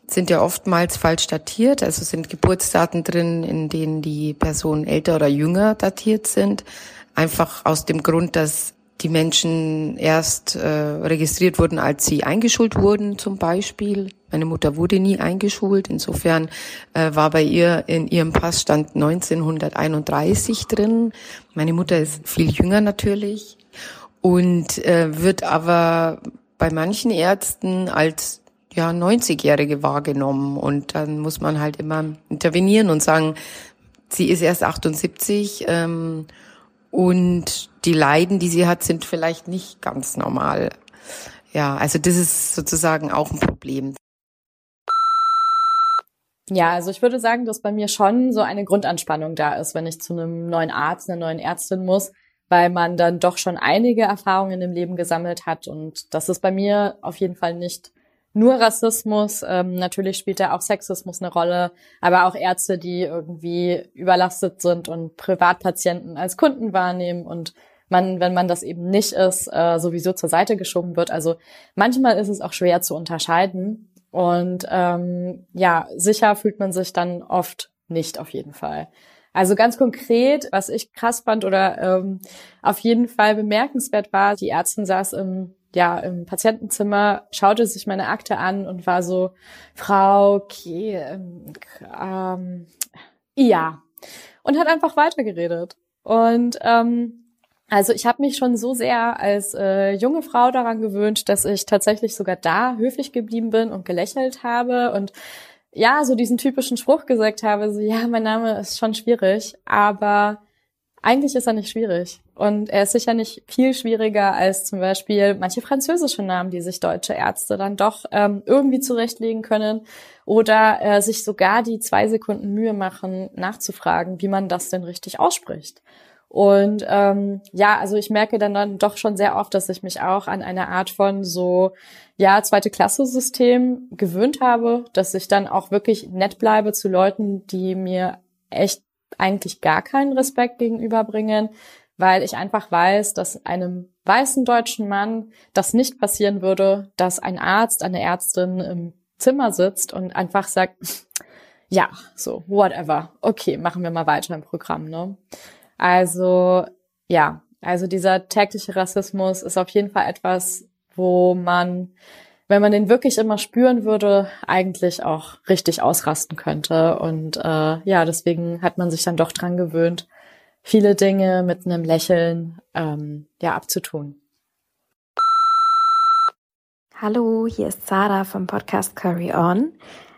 [SPEAKER 5] sind ja oftmals falsch datiert, also sind Geburtsdaten drin, in denen die Personen älter oder jünger datiert sind. Einfach aus dem Grund, dass die Menschen erst äh, registriert wurden, als sie eingeschult wurden, zum Beispiel. Meine Mutter wurde nie eingeschult. Insofern äh, war bei ihr in ihrem Passstand 1931 drin. Meine Mutter ist viel jünger natürlich und äh, wird aber bei manchen Ärzten als ja 90-Jährige wahrgenommen und dann muss man halt immer intervenieren und sagen, sie ist erst 78 ähm, und die Leiden, die sie hat, sind vielleicht nicht ganz normal. Ja, also das ist sozusagen auch ein Problem.
[SPEAKER 6] Ja, also ich würde sagen, dass bei mir schon so eine Grundanspannung da ist, wenn ich zu einem neuen Arzt, einer neuen Ärztin muss, weil man dann doch schon einige Erfahrungen im Leben gesammelt hat. Und das ist bei mir auf jeden Fall nicht nur Rassismus. Ähm, natürlich spielt da auch Sexismus eine Rolle, aber auch Ärzte, die irgendwie überlastet sind und Privatpatienten als Kunden wahrnehmen und man, wenn man das eben nicht ist, äh, sowieso zur Seite geschoben wird. Also manchmal ist es auch schwer zu unterscheiden. Und ähm, ja, sicher fühlt man sich dann oft nicht auf jeden Fall. Also ganz konkret, was ich krass fand oder ähm, auf jeden Fall bemerkenswert war, die Ärztin saß im ja, im Patientenzimmer, schaute sich meine Akte an und war so, Frau, okay, ähm, ja. Und hat einfach weitergeredet. Und ähm, also ich habe mich schon so sehr als äh, junge Frau daran gewöhnt, dass ich tatsächlich sogar da höflich geblieben bin und gelächelt habe und ja, so diesen typischen Spruch gesagt habe, so ja, mein Name ist schon schwierig, aber eigentlich ist er nicht schwierig. Und er ist sicher nicht viel schwieriger als zum Beispiel manche französische Namen, die sich deutsche Ärzte dann doch ähm, irgendwie zurechtlegen können oder äh, sich sogar die zwei Sekunden Mühe machen, nachzufragen, wie man das denn richtig ausspricht. Und ähm, ja, also ich merke dann, dann doch schon sehr oft, dass ich mich auch an eine Art von so, ja, zweite Klasse-System gewöhnt habe, dass ich dann auch wirklich nett bleibe zu Leuten, die mir echt eigentlich gar keinen Respekt gegenüberbringen, weil ich einfach weiß, dass einem weißen deutschen Mann das nicht passieren würde, dass ein Arzt, eine Ärztin im Zimmer sitzt und einfach sagt, (laughs) ja, so, whatever. Okay, machen wir mal weiter im Programm, ne? Also, ja, also dieser tägliche Rassismus ist auf jeden Fall etwas, wo man wenn man den wirklich immer spüren würde, eigentlich auch richtig ausrasten könnte. Und äh, ja, deswegen hat man sich dann doch dran gewöhnt, viele Dinge mit einem Lächeln ähm, ja abzutun.
[SPEAKER 7] Hallo, hier ist Sarah vom Podcast Curry On.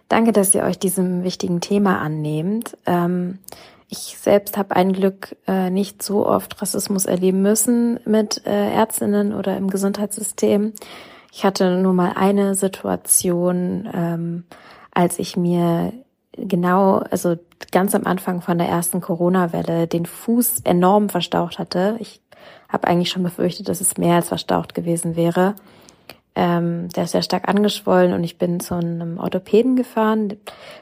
[SPEAKER 7] Danke, dass ihr euch diesem wichtigen Thema annehmt. Ähm, ich selbst habe ein Glück äh, nicht so oft Rassismus erleben müssen mit äh, Ärztinnen oder im Gesundheitssystem. Ich hatte nur mal eine Situation, ähm, als ich mir genau, also ganz am Anfang von der ersten Corona-Welle den Fuß enorm verstaucht hatte. Ich habe eigentlich schon befürchtet, dass es mehr als verstaucht gewesen wäre. Ähm, der ist sehr stark angeschwollen und ich bin zu einem Orthopäden gefahren,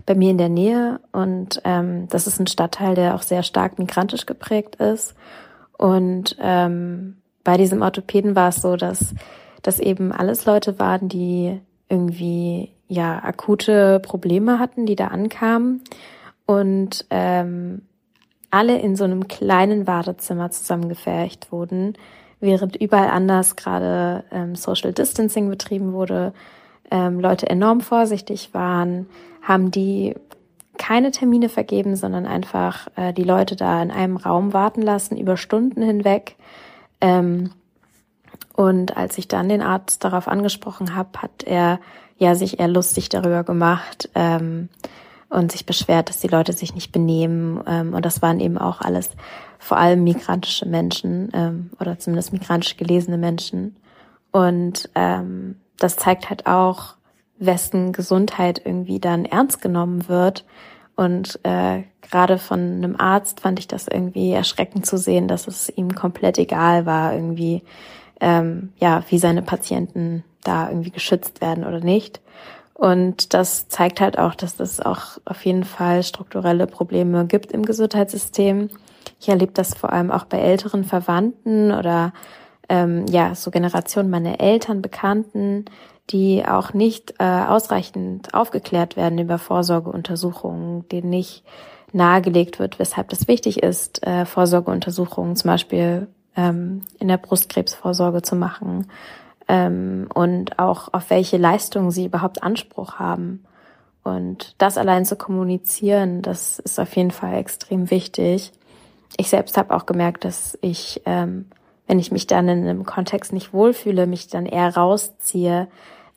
[SPEAKER 7] bei mir in der Nähe. Und ähm, das ist ein Stadtteil, der auch sehr stark migrantisch geprägt ist. Und ähm, bei diesem Orthopäden war es so, dass dass eben alles Leute waren, die irgendwie ja akute Probleme hatten, die da ankamen und ähm, alle in so einem kleinen Wartezimmer zusammengefercht wurden, während überall anders gerade ähm, Social Distancing betrieben wurde, ähm, Leute enorm vorsichtig waren, haben die keine Termine vergeben, sondern einfach äh, die Leute da in einem Raum warten lassen über Stunden hinweg. Ähm, und als ich dann den Arzt darauf angesprochen habe, hat er ja sich eher lustig darüber gemacht ähm, und sich beschwert, dass die Leute sich nicht benehmen. Ähm, und das waren eben auch alles vor allem migrantische Menschen ähm, oder zumindest migrantisch gelesene Menschen. Und ähm, das zeigt halt auch, wessen Gesundheit irgendwie dann ernst genommen wird. Und äh, gerade von einem Arzt fand ich das irgendwie erschreckend zu sehen, dass es ihm komplett egal war, irgendwie ähm, ja, wie seine Patienten da irgendwie geschützt werden oder nicht. Und das zeigt halt auch, dass es auch auf jeden Fall strukturelle Probleme gibt im Gesundheitssystem. Ich erlebe das vor allem auch bei älteren Verwandten oder ähm, ja, so Generationen meine Eltern, Bekannten, die auch nicht äh, ausreichend aufgeklärt werden über Vorsorgeuntersuchungen, denen nicht nahegelegt wird, weshalb das wichtig ist, äh, Vorsorgeuntersuchungen zum Beispiel ähm, in der Brustkrebsvorsorge zu machen ähm, und auch auf welche Leistungen sie überhaupt Anspruch haben. Und das allein zu kommunizieren, das ist auf jeden Fall extrem wichtig. Ich selbst habe auch gemerkt, dass ich, ähm, wenn ich mich dann in einem Kontext nicht wohlfühle, mich dann eher rausziehe,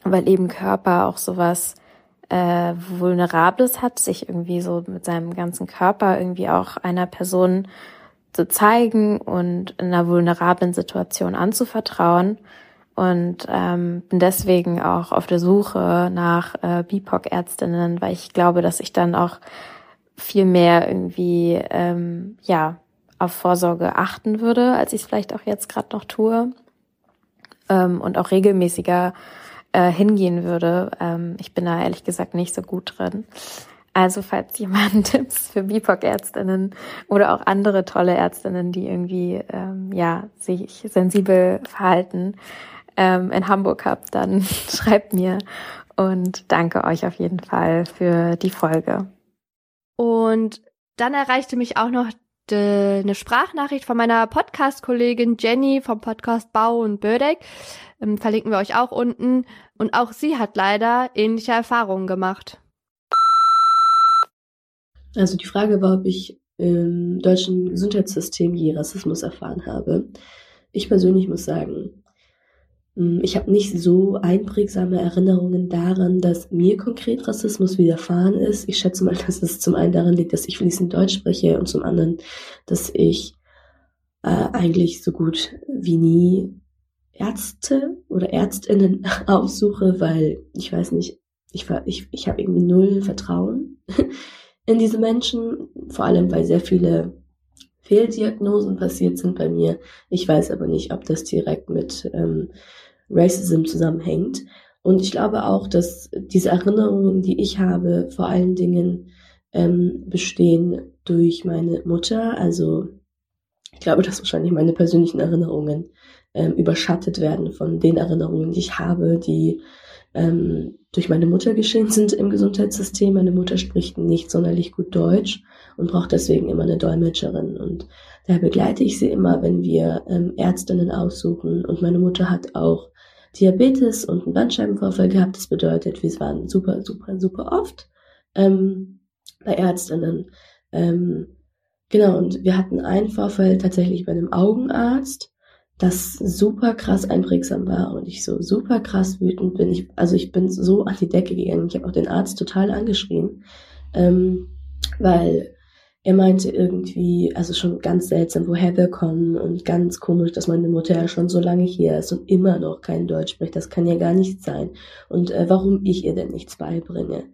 [SPEAKER 7] weil eben Körper auch sowas äh, Vulnerables hat, sich irgendwie so mit seinem ganzen Körper irgendwie auch einer Person zu zeigen und in einer vulnerablen Situation anzuvertrauen. Und ähm, bin deswegen auch auf der Suche nach äh, BIPOC-Ärztinnen, weil ich glaube, dass ich dann auch viel mehr irgendwie ähm, ja auf Vorsorge achten würde, als ich es vielleicht auch jetzt gerade noch tue. Ähm, und auch regelmäßiger äh, hingehen würde. Ähm, ich bin da ehrlich gesagt nicht so gut drin. Also falls jemand (laughs) Tipps für BIPOC-Ärztinnen oder auch andere tolle Ärztinnen, die irgendwie ähm, ja sich sensibel verhalten, ähm, in Hamburg habt, dann (laughs) schreibt mir und danke euch auf jeden Fall für die Folge.
[SPEAKER 2] Und dann erreichte mich auch noch eine Sprachnachricht von meiner Podcast-Kollegin Jenny vom Podcast Bau und Bödeck. Ähm, verlinken wir euch auch unten. Und auch sie hat leider ähnliche Erfahrungen gemacht.
[SPEAKER 8] Also die Frage war, ob ich im deutschen Gesundheitssystem je Rassismus erfahren habe. Ich persönlich muss sagen, hm, ich habe nicht so einprägsame Erinnerungen daran, dass mir konkret Rassismus widerfahren ist. Ich schätze mal, (laughs) dass es zum einen daran liegt, dass ich fließend Deutsch spreche und zum anderen, dass ich äh, eigentlich so gut wie nie Ärzte oder Ärztinnen (laughs) aufsuche, weil ich weiß nicht, ich, ich, ich habe irgendwie null Vertrauen (laughs) in diese Menschen, vor allem weil sehr viele Fehldiagnosen passiert sind bei mir. Ich weiß aber nicht, ob das direkt mit ähm, Racism zusammenhängt. Und ich glaube auch, dass diese Erinnerungen, die ich habe, vor allen Dingen ähm, bestehen durch meine Mutter. Also ich glaube, dass wahrscheinlich meine persönlichen Erinnerungen ähm, überschattet werden von den Erinnerungen, die ich habe, die ähm, durch meine Mutter geschehen sind im Gesundheitssystem. Meine Mutter spricht nicht sonderlich gut Deutsch und braucht deswegen immer eine Dolmetscherin. Und daher begleite ich sie immer, wenn wir ähm, Ärztinnen aussuchen. Und meine Mutter hat auch Diabetes und einen Bandscheibenvorfall gehabt. Das bedeutet, wir waren super, super, super oft ähm, bei Ärztinnen. Ähm, genau, und wir hatten einen Vorfall tatsächlich bei einem Augenarzt das super krass einprägsam war und ich so super krass wütend bin. Ich, also ich bin so an die Decke gegangen. Ich habe auch den Arzt total angeschrien, ähm, weil er meinte irgendwie, also schon ganz seltsam, woher wir kommen und ganz komisch, dass meine Mutter ja schon so lange hier ist und immer noch kein Deutsch spricht. Das kann ja gar nicht sein. Und äh, warum ich ihr denn nichts beibringe.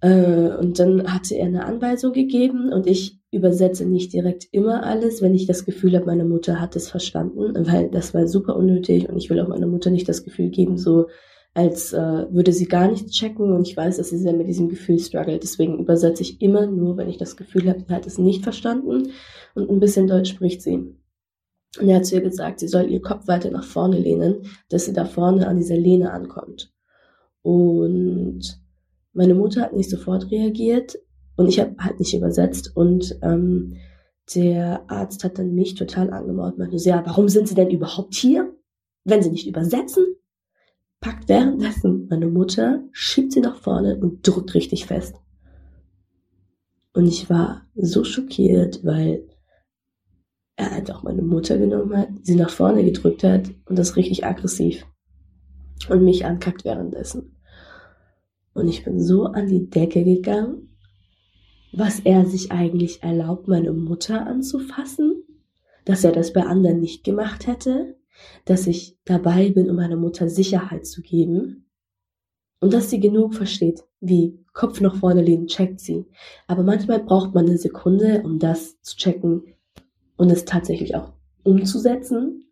[SPEAKER 8] Äh, und dann hatte er eine Anweisung gegeben und ich übersetze nicht direkt immer alles, wenn ich das Gefühl habe, meine Mutter hat es verstanden, weil das war super unnötig und ich will auch meiner Mutter nicht das Gefühl geben, so als äh, würde sie gar nichts checken und ich weiß, dass sie sehr mit diesem Gefühl struggelt. Deswegen übersetze ich immer nur, wenn ich das Gefühl habe, sie hat es nicht verstanden und ein bisschen Deutsch spricht sie. Und er hat zu ihr gesagt, sie soll ihr Kopf weiter nach vorne lehnen, dass sie da vorne an dieser Lehne ankommt. Und meine Mutter hat nicht sofort reagiert und ich habe halt nicht übersetzt und ähm, der Arzt hat dann mich total angemaut meinte, ja, warum sind Sie denn überhaupt hier, wenn Sie nicht übersetzen? Packt währenddessen meine Mutter, schiebt sie nach vorne und drückt richtig fest. Und ich war so schockiert, weil er einfach meine Mutter genommen hat, sie nach vorne gedrückt hat und das richtig aggressiv und mich ankackt währenddessen. Und ich bin so an die Decke gegangen, was er sich eigentlich erlaubt, meine Mutter anzufassen, dass er das bei anderen nicht gemacht hätte, dass ich dabei bin, um meiner Mutter Sicherheit zu geben und dass sie genug versteht, wie Kopf nach vorne lehnen, checkt sie. Aber manchmal braucht man eine Sekunde, um das zu checken und es tatsächlich auch umzusetzen.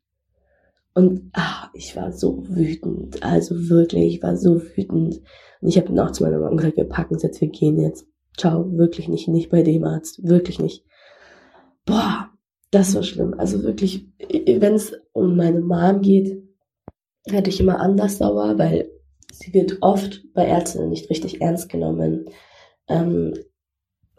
[SPEAKER 8] Und ach, ich war so wütend, also wirklich, ich war so wütend. Und ich habe zu meiner Mama gesagt, wir packen es jetzt, wir gehen jetzt. Ciao, wirklich nicht, nicht bei dem Arzt, wirklich nicht. Boah, das war schlimm. Also wirklich, wenn es um meine Mom geht, hätte ich immer anders sauer, weil sie wird oft bei Ärzten nicht richtig ernst genommen. Ähm,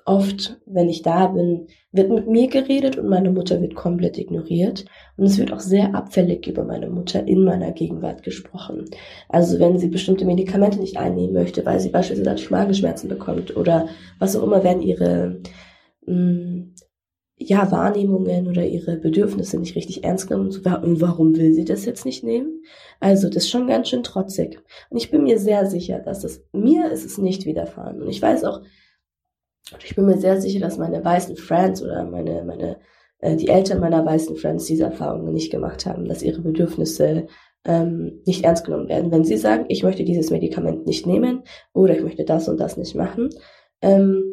[SPEAKER 8] oft, wenn ich da bin, wird mit mir geredet und meine Mutter wird komplett ignoriert. Und es wird auch sehr abfällig über meine Mutter in meiner Gegenwart gesprochen. Also wenn sie bestimmte Medikamente nicht einnehmen möchte, weil sie beispielsweise Magenschmerzen bekommt oder was auch immer, werden ihre mh, mm, ja, Wahrnehmungen oder ihre Bedürfnisse nicht richtig ernst genommen. Und warum will sie das jetzt nicht nehmen? Also, das ist schon ganz schön trotzig. Und ich bin mir sehr sicher, dass es, mir ist es nicht widerfahren. Und ich weiß auch, ich bin mir sehr sicher, dass meine weißen Friends oder meine, meine, äh, die Eltern meiner weißen Friends diese Erfahrungen nicht gemacht haben, dass ihre Bedürfnisse ähm, nicht ernst genommen werden. Wenn sie sagen, ich möchte dieses Medikament nicht nehmen oder ich möchte das und das nicht machen, ähm,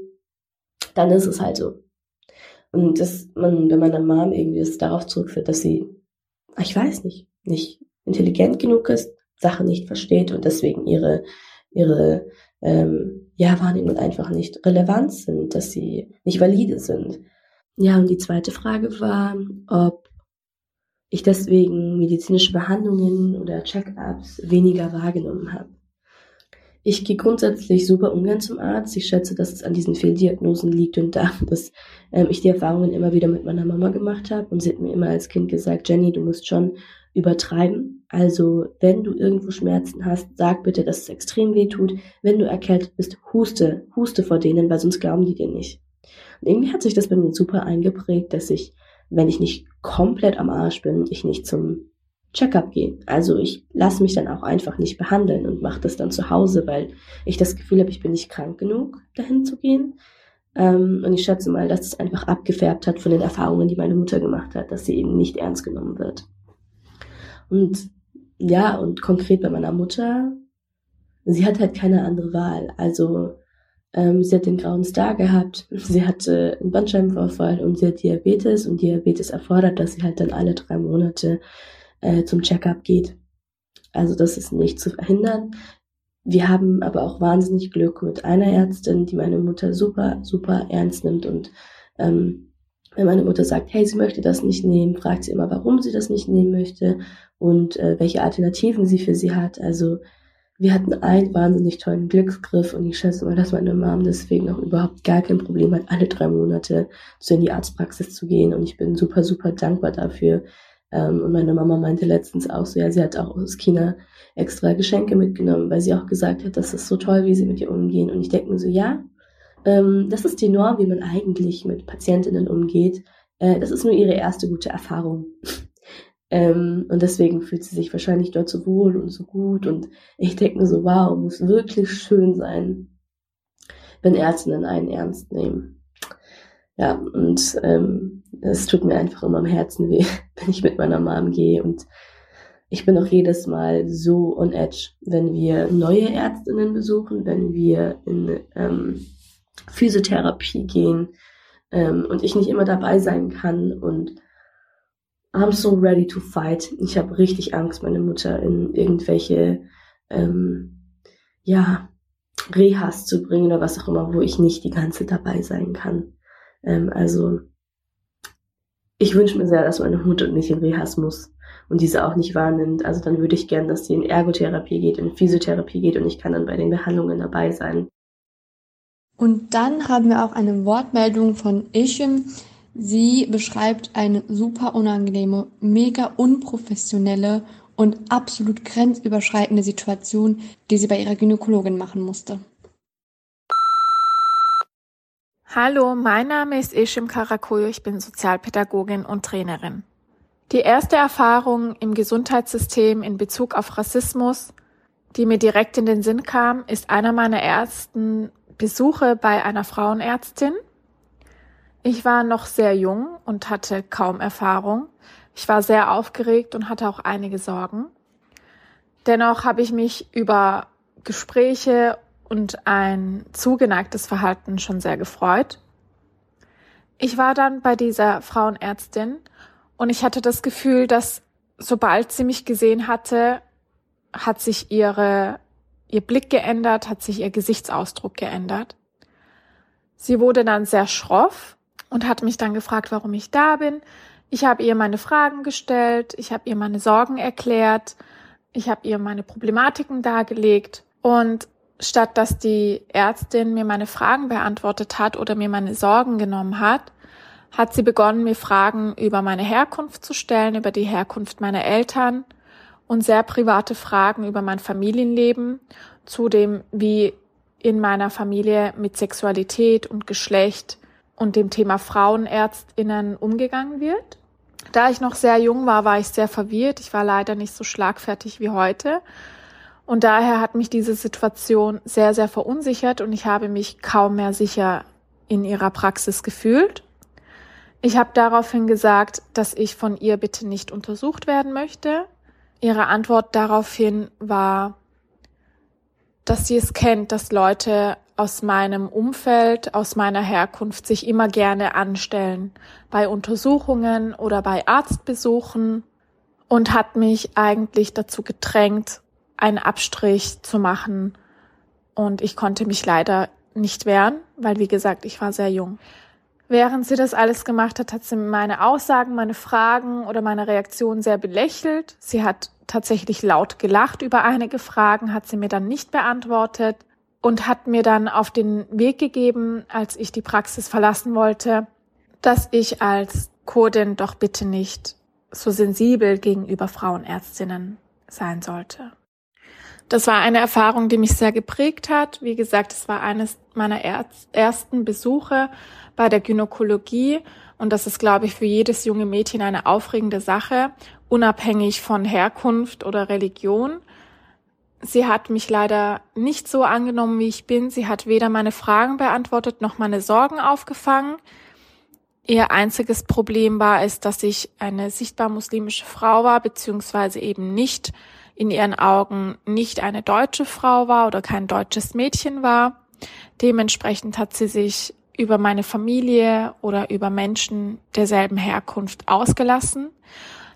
[SPEAKER 8] dann ist es halt so. Und dass man bei meiner Mom irgendwie das darauf zurückführt, dass sie, ich weiß nicht, nicht intelligent genug ist, Sachen nicht versteht und deswegen ihre, ihre ähm, ja, Wahrnehmungen einfach nicht relevant sind, dass sie nicht valide sind. Ja, und die zweite Frage war, ob ich deswegen medizinische Behandlungen oder Check-ups weniger wahrgenommen habe. Ich gehe grundsätzlich super ungern zum Arzt. Ich schätze, dass es an diesen Fehldiagnosen liegt und daran, dass ähm, ich die Erfahrungen immer wieder mit meiner Mama gemacht habe. Und sie hat mir immer als Kind gesagt, Jenny, du musst schon übertreiben. Also wenn du irgendwo Schmerzen hast, sag bitte, dass es extrem weh tut. Wenn du erkältet bist, huste, huste vor denen, weil sonst glauben die dir nicht. Und irgendwie hat sich das bei mir super eingeprägt, dass ich, wenn ich nicht komplett am Arsch bin, ich nicht zum Checkup gehe. Also ich lasse mich dann auch einfach nicht behandeln und mache das dann zu Hause, weil ich das Gefühl habe, ich bin nicht krank genug, dahin zu gehen. Ähm, und ich schätze mal, dass es einfach abgefärbt hat von den Erfahrungen, die meine Mutter gemacht hat, dass sie eben nicht ernst genommen wird. Und ja, und konkret bei meiner Mutter, sie hat halt keine andere Wahl. Also ähm, sie hat den grauen Star gehabt, sie hatte einen Bandscheibenvorfall und sie hat Diabetes und Diabetes erfordert, dass sie halt dann alle drei Monate äh, zum Checkup geht. Also das ist nicht zu verhindern. Wir haben aber auch wahnsinnig Glück mit einer Ärztin, die meine Mutter super, super ernst nimmt. Und ähm, wenn meine Mutter sagt, hey, sie möchte das nicht nehmen, fragt sie immer, warum sie das nicht nehmen möchte und äh, welche Alternativen sie für sie hat. Also wir hatten einen wahnsinnig tollen Glücksgriff und ich schätze mal, dass meine Mom deswegen auch überhaupt gar kein Problem hat, alle drei Monate so in die Arztpraxis zu gehen. Und ich bin super, super dankbar dafür, ähm, und meine Mama meinte letztens auch so, ja, sie hat auch aus China extra Geschenke mitgenommen, weil sie auch gesagt hat, das ist so toll, wie sie mit ihr umgehen. Und ich denke mir so, ja, ähm, das ist die Norm, wie man eigentlich mit Patientinnen umgeht. Äh, das ist nur ihre erste gute Erfahrung. (laughs) ähm, und deswegen fühlt sie sich wahrscheinlich dort so wohl und so gut. Und ich denke mir so, wow, muss wirklich schön sein, wenn Ärztinnen einen ernst nehmen. Ja, und ähm, es tut mir einfach immer am Herzen weh, (laughs) wenn ich mit meiner Mom gehe. Und ich bin auch jedes Mal so on edge, wenn wir neue Ärztinnen besuchen, wenn wir in ähm, Physiotherapie gehen ähm, und ich nicht immer dabei sein kann. Und I'm so ready to fight. Ich habe richtig Angst, meine Mutter in irgendwelche ähm, ja, Rehas zu bringen oder was auch immer, wo ich nicht die ganze dabei sein kann. Ähm, also ich wünsche mir sehr, dass meine Mutter nicht in Rehas muss und diese auch nicht wahrnimmt. Also dann würde ich gern, dass sie in Ergotherapie geht, in Physiotherapie geht und ich kann dann bei den Behandlungen dabei sein.
[SPEAKER 2] Und dann haben wir auch eine Wortmeldung von Ishim. Sie beschreibt eine super unangenehme, mega unprofessionelle und absolut grenzüberschreitende Situation, die sie bei ihrer Gynäkologin machen musste.
[SPEAKER 9] Hallo, mein Name ist Ishim Karakoyo, ich bin Sozialpädagogin und Trainerin. Die erste Erfahrung im Gesundheitssystem in Bezug auf Rassismus, die mir direkt in den Sinn kam, ist einer meiner ersten Besuche bei einer Frauenärztin. Ich war noch sehr jung und hatte kaum Erfahrung. Ich war sehr aufgeregt und hatte auch einige Sorgen. Dennoch habe ich mich über Gespräche und ein zugeneigtes Verhalten schon sehr gefreut. Ich war dann bei dieser Frauenärztin und ich hatte das Gefühl, dass sobald sie mich gesehen hatte, hat sich ihre, ihr Blick geändert, hat sich ihr Gesichtsausdruck geändert. Sie wurde dann sehr schroff und hat mich dann gefragt, warum ich da bin. Ich habe ihr meine Fragen gestellt, ich habe ihr meine Sorgen erklärt, ich habe ihr meine Problematiken dargelegt und statt dass die Ärztin mir meine Fragen beantwortet hat oder mir meine Sorgen genommen hat, hat sie begonnen, mir Fragen über meine Herkunft zu stellen, über die Herkunft meiner Eltern und sehr private Fragen über mein Familienleben, zu dem, wie in meiner Familie mit Sexualität und Geschlecht und dem Thema Frauenärztinnen umgegangen wird. Da ich noch sehr jung war, war ich sehr verwirrt. Ich war leider nicht so schlagfertig wie heute. Und daher hat mich diese Situation sehr, sehr verunsichert und ich habe mich kaum mehr sicher in ihrer Praxis gefühlt. Ich habe daraufhin gesagt, dass ich von ihr bitte nicht untersucht werden möchte. Ihre Antwort daraufhin war, dass sie es kennt, dass Leute aus meinem Umfeld, aus meiner Herkunft sich immer gerne anstellen bei Untersuchungen oder bei Arztbesuchen und hat mich eigentlich dazu gedrängt, einen Abstrich zu machen. Und ich konnte mich leider nicht wehren, weil wie gesagt, ich war sehr jung. Während sie das alles gemacht hat, hat sie meine Aussagen, meine Fragen oder meine Reaktionen sehr belächelt. Sie hat tatsächlich laut gelacht über einige Fragen, hat sie mir dann nicht beantwortet und hat mir dann auf den Weg gegeben, als ich die Praxis verlassen wollte, dass ich als Kurdin doch bitte nicht so sensibel gegenüber Frauenärztinnen sein sollte. Das war eine Erfahrung, die mich sehr geprägt hat. Wie gesagt, es war eines meiner ersten Besuche bei der Gynäkologie. Und das ist, glaube ich, für jedes junge Mädchen eine aufregende Sache, unabhängig von Herkunft oder Religion. Sie hat mich leider nicht so angenommen, wie ich bin. Sie hat weder meine Fragen beantwortet noch meine Sorgen aufgefangen. Ihr einziges Problem war es, dass ich eine sichtbar muslimische Frau war, beziehungsweise eben nicht in ihren Augen nicht eine deutsche Frau war oder kein deutsches Mädchen war. Dementsprechend hat sie sich über meine Familie oder über Menschen derselben Herkunft ausgelassen.